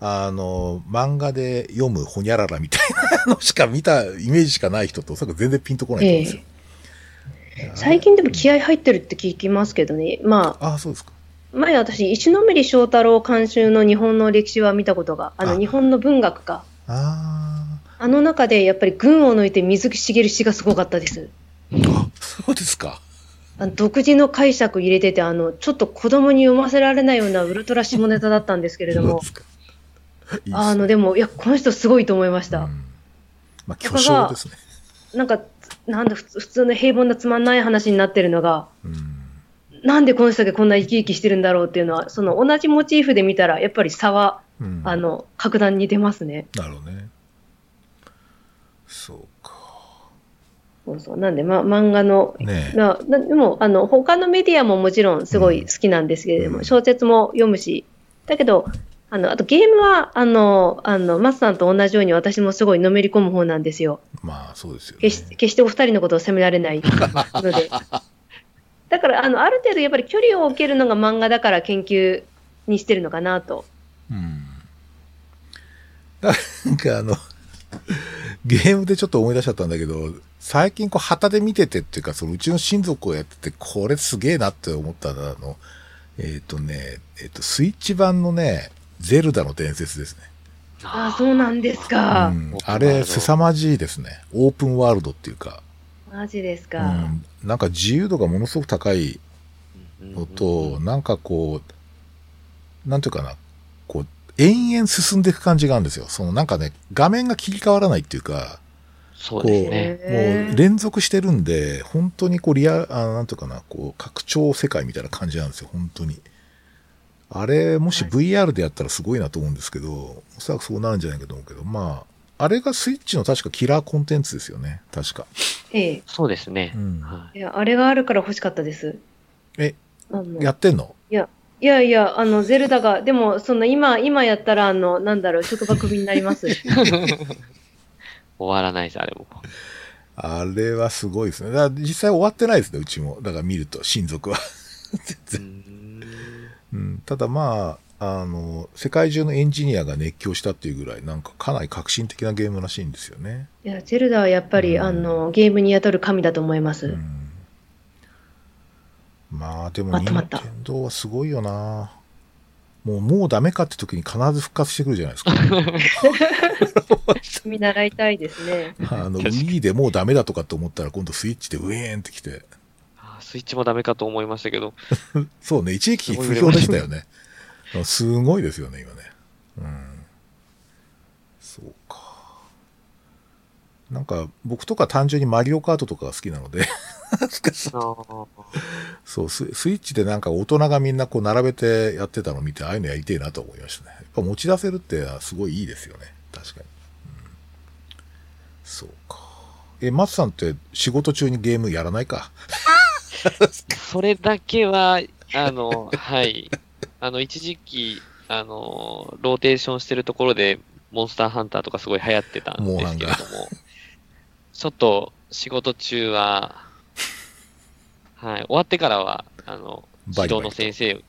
あの、漫画で読むほにゃららみたいなのしか見たイメージしかない人と、おそらく全然ピンとこないと思うんですよ。最近でも気合入ってるって聞きますけどね。まあ、ああ、そうですか。前私、石ノ森章太郎監修の日本の歴史は見たことが、ああの、日本の文学か。ああの中でやっぱり群を抜いて水木しげる詩がすごかったです。あ、あ、そうですか。あの独自の解釈入れてて、あの、ちょっと子供に読ませられないようなウルトラ下ネタだったんですけれどもあの、でも、いや、この人すごいと思いました。うんまあ、巨匠ですね。なんか、なんだ、普通普通の平凡なつまんない話になってるのが、うん。なんでこの人だけこんな生き生きしてるんだろうっていうのは、その同じモチーフで見たら、やっぱり差は、うん、あの、格段に出ますね。なるほどね。そうか。そうそう。なんで、ま、漫画の、ねえ。ななでも、あの、他のメディアももちろんすごい好きなんですけれども、うん小説も読むし、だけど、あの、あとゲームは、あの、あの、マスさんと同じように私もすごいのめり込む方なんですよ。まあ、そうですよね。決して、決してお二人のことを責められないので。[laughs] だから、あの、ある程度やっぱり距離を置けるのが漫画だから研究にしてるのかなと。うん。だ [laughs] なんかあの、ゲームでちょっと思い出しちゃったんだけど、最近こう旗で見ててっていうか、そのうちの親族をやってて、これすげえなって思ったのはあの、えっ、とね、えっ、と、スイッチ版のね、ゼルダの伝説ですね。ああ、そうなんですか。うん、あれ、凄まじいですね。オープンワールドっていうか、マジですうか。ん、なんか自由度がものすごく高いのと、なんかこう、なんていうかな、こう、延々進んでいく感じがあるんですよ。そのなんかね、画面が切り替わらないっていうか、そうですね。もう連続してるんで、本当にこうリア、あなんていうかな、こう、拡張世界みたいな感じなんですよ、本当に。あれ、もし VR でやったらすごいなと思うんですけど、おそらくそうなるんじゃないかと思うけど、まあ、あれがスイッチの確かキラーコンテンツですよね、確か。ええ。そうですねう。ん。はいや、あれがあるから欲しかったです。え、やってんの？いやいや、あの、ゼルダが、でも、その今、今やったら、あの、なんだろう、職場クビになります。[laughs] 終わらないです、あれも。あれはすごいですね。だ実際終わってないですね、うちも。だから見ると、親族は。うんうん、ただまあ、あの、世界中のエンジニアが熱狂したっていうぐらい、なんかかなり革新的なゲームらしいんですよね。いや、ゼルダはやっぱり、うんあの、ゲームに宿る神だと思います。うん。まあでも、任天堂はすごいよな。もう、もうダメかって時に必ず復活してくるじゃないですか。[laughs] 見習いたいですね。あの、Wii でもうダメだとかって思ったら、今度スイッチでウェーンってきて。あスイッチもダメかと思いましたけど。[laughs] そうね、一時期不評でしたよね。すごいですよね、今ね。うん。そうか。なんか、僕とか単純にマリオカートとかが好きなので、そうス、スイッチでなんか大人がみんなこう並べてやってたのを見て、ああいうのやりてえなと思いましたね。やっぱ持ち出せるってすごいいいですよね。確かに。うん、そうか。え、松さんって仕事中にゲームやらないか？[laughs] それだけは、あの、はい。あの、一時期、あの、ローテーションしてるところで、モンスターハンターとかすごい流行ってたんですけれども、ちょっと仕事中は、はい、終わってからは、あの、指導の先生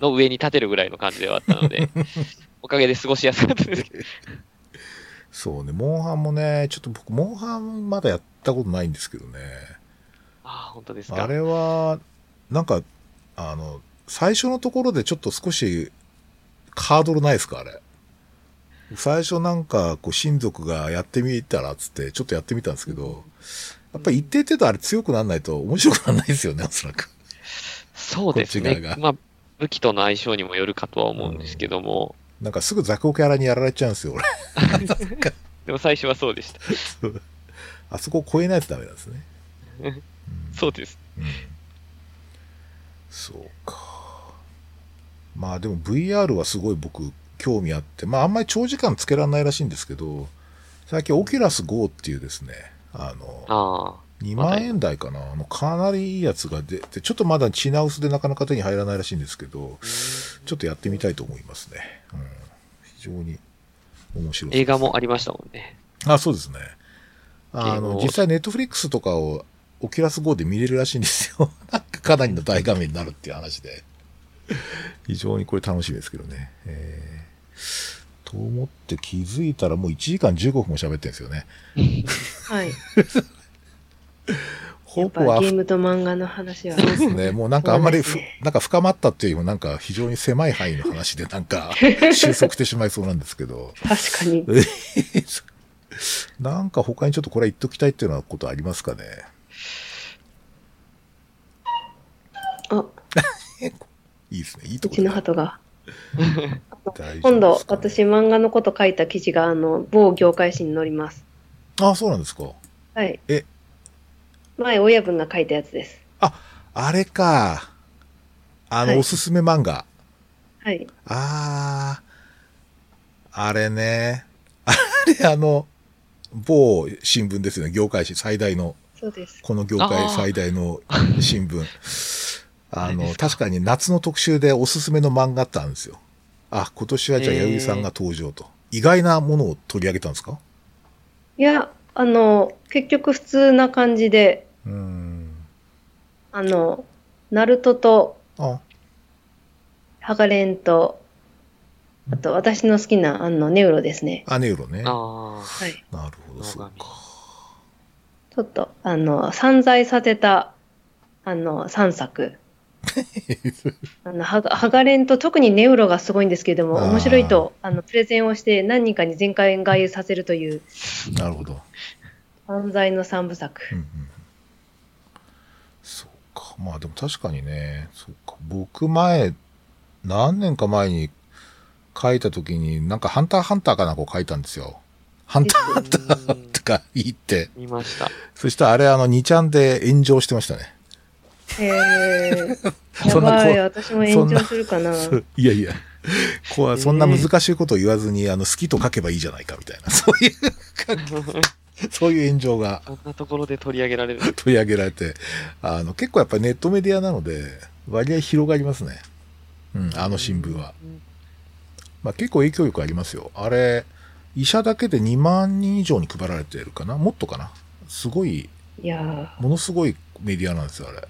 の上に立てるぐらいの感じではあったので、[laughs] おかげで過ごしやすかったですけど。そうね、モンハンもね、ちょっと僕、モンハンまだやったことないんですけどね。ああ、本当ですか。あれは、なんか、あの、最初のところでちょっと少し、ハードルないですかあれ？最初なんか、こう、親族がやってみたら、つって、ちょっとやってみたんですけど、やっぱり一定程度あれ強くならないと面白くならないですよね、[laughs] おそらく。そうですね。まあ、武器との相性にもよるかとは思うんですけども、なんかすぐ雑魚キャラにやられちゃうんですよ、俺。[laughs] でも最初はそうでした。あそこを超えないとダメなんですね。う [laughs] んそうです。うんそうか。まあでも VR はすごい僕興味あって、まああんまり長時間つけられないらしいんですけど、最近オキュラス GO っていうですね、あの、あ2万円台かな、あのかなりいいやつが出て、ちょっとまだ品薄でなかなか手に入らないらしいんですけど、ちょっとやってみたいと思いますね。うん、非常に面白いです映画もありましたもんね。あ、そうですね。あの、実際ネットフリックスとかをオキュラス GO で見れるらしいんですよ。[laughs] なんかかなりの大画面になるっていう話で。[laughs] 非常にこれ楽しみですけどね。えー、と思って気づいたらもう1時間15分も喋ってるんですよね。はい。[laughs] ほぼゲームと漫画の話は。そうですね。もうなんかあんまりねなんか深まったっていうよりもなんか非常に狭い範囲の話でなんか [laughs] 収束してしまいそうなんですけど。確かに。なんか他にちょっとこれ言っときたいっていうようなことありますかね？あ、いいですね。いいとうちの鳩が。今度私漫画のこと書いた記事が、あの、某業界誌に載ります。あ、そうなんですか。はい。え前、親分が書いたやつです。あれか。あの、はいおすすめ漫画。はい。あー。あれね。あれ、あの、某新聞ですよね。業界誌最大の。そうです。この業界最大の新聞。あの、確かに夏の特集でおすすめの漫画あったんですよ。あ、今年はじゃあ、弥生さんが登場と。意外なものを取り上げたんですか？いや、あの、結局普通な感じで、うーん。あの、ナルトと、あ、ハガレンと、あと私の好きな、あの、ネウロですね。あ、ネウロね。なああ。はい。るほど、そうか。ちょっと、あの、散在させた、あの、3作。[laughs] あの、ハガハガレンと特にネウロがすごいんですけれども、面白いと、あの、プレゼンをして何人かに全開外遊させるという、なるほど。散在の3部作。うんうん。そうか。まあでも確かにね、そうか。僕前、何年か前に書いた時に、なんかハンターハンターかなんかを書いたんですよ。ハンターハンターとか言って。見ました。そしたらあれあの2ちゃんで炎上してましたね。へー。[laughs] やそんなこばい、私も炎上するかな。いやいや。こうそんな難しいことを言わずに、あの、好きと書けばいいじゃないかみたいな、[laughs] そういう、[laughs] そういう炎上がこんなところで取り上げられる。取り上げられて、あの、結構やっぱりネットメディアなので、割合広がりますね。うん、あの新聞は。まあ結構影響力ありますよ。あれ、医者だけで2万人以上に配られてるかな？もっとかな？すごい、いやものすごいメディアなんですよ、あれ。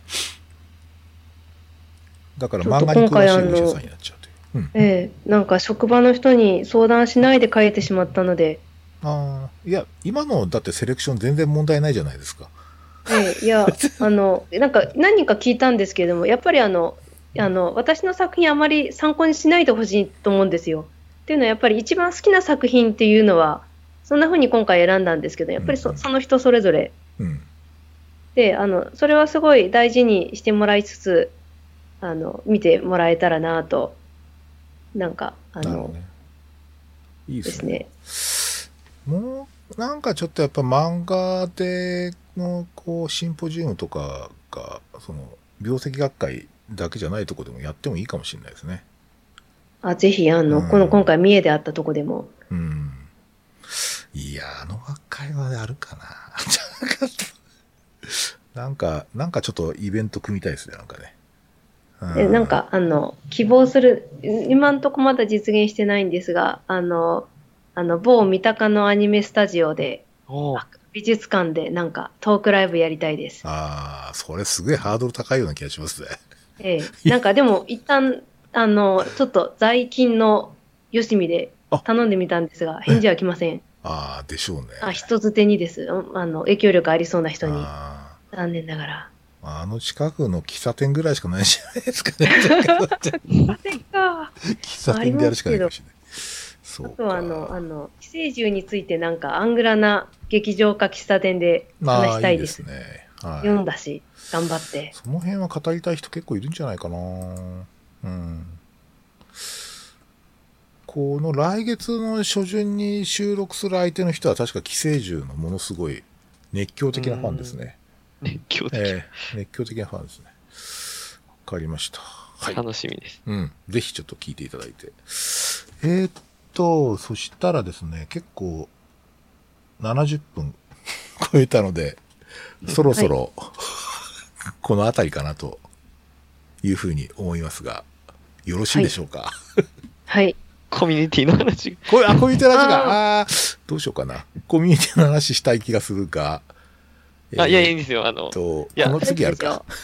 だから漫画に詳しいお医者さんになっちゃうという。うんー。ええなんか職場の人に相談しないで書いてしまったので、ああ、いや、今のだってセレクション全然問題ないじゃないですか。ええいや、[laughs] あの、なんか何人か聞いたんですけれども、やっぱりあの、あの、私の作品あまり参考にしないでほしいと思うんですよ。っていうのはやっぱり一番好きな作品っていうのは、そんな風に今回選んだんですけど、やっぱりそうんその人それぞれ。うん。で、あの、それはすごい大事にしてもらいつつ、あの、見てもらえたらなと、なんか、あの、ね。いいでですね。すね。もう、なんかちょっとやっぱ漫画での、こう、シンポジウムとかが、その、病石学会だけじゃないとこでもやってもいいかもしれないですね。あ、ぜひ、あの、うんこの今回三重であったとこでも、うん。いや、あの学会はあるかな。[laughs] なんか、なんかちょっとイベント組みたいですね、なんかね。うでなん、か、あの、希望する、今んとこまだ実現してないんですが、あの、あの、某三鷹のアニメスタジオで、美術館でなんかトークライブやりたいです。ああ、それすげえハードル高いような気がしますね。ええ。なんかでも、[laughs] 一旦、あの、ちょっと在勤のよしみであ頼んでみたんですが、返事は来ません。ああ、でしょうね。あ、人づてにです。うんあの、影響力ありそうな人に。あ残念ながら。ーあの近くの喫茶店ぐらいしかないじゃないですかね。あれか。喫茶店でやるしかないかもしれない。そうか。あとは、あの、あの、寄生獣についてなんか、アングラな劇場か喫茶店でまあ話したいです。ね。はい。読んだし、頑張って。その辺は語りたい人結構いるんじゃないかな。うん。この来月の初旬に収録する相手の人は確か寄生獣のものすごい熱狂的なファンですね。熱狂的。ええ熱狂的なファンですね。わかりました。はい。楽しみです。うん。ぜひちょっと聞いていただいて。えーっと、そしたらですね、結構、70分 [laughs] 超えたので、そろそろ、この辺りかなというふうに思いますが、よろしいでしょうか？はい。[laughs] コミュニティの話が。これ、あ、コミュニティの話が、[laughs] あーどうしようかな。コミュニティの話したい気がするが、あ、いや、いいんですよ。あの、と、いやこの次やるか。[laughs]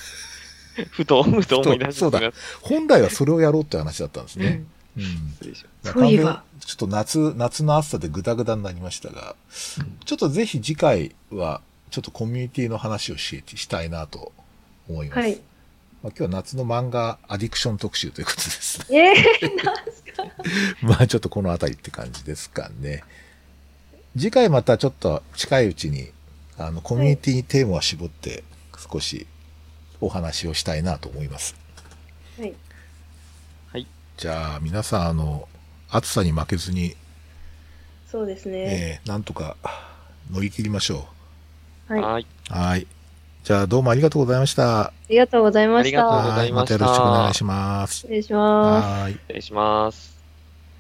ふと、ふと思い出してそうだ本来はそれをやろうって話だったんですね。うん。失礼しそういえばちょっと夏、夏の暑さでグダグダになりましたが、ちょっとぜひ次回は、ちょっとコミュニティの話をししたいなと思います。はい。まあ、今日は夏の漫画アディクション特集ということですね。えー、なんすか？[laughs] まあちょっとこの辺りって感じですかね。次回またちょっと近いうちに、あの、コミュニティにテーマを絞って少しお話をしたいなと思います。はい。じゃあ皆さん、あの、暑さに負けずに、そうですね。えーなんとか乗り切りましょます。はい。あはい。う。はい。じゃあどうもありがとうございました。りがとうございましありがとうごた。ざいましたはまたよろしくお願いします。失礼します。はい。失礼します。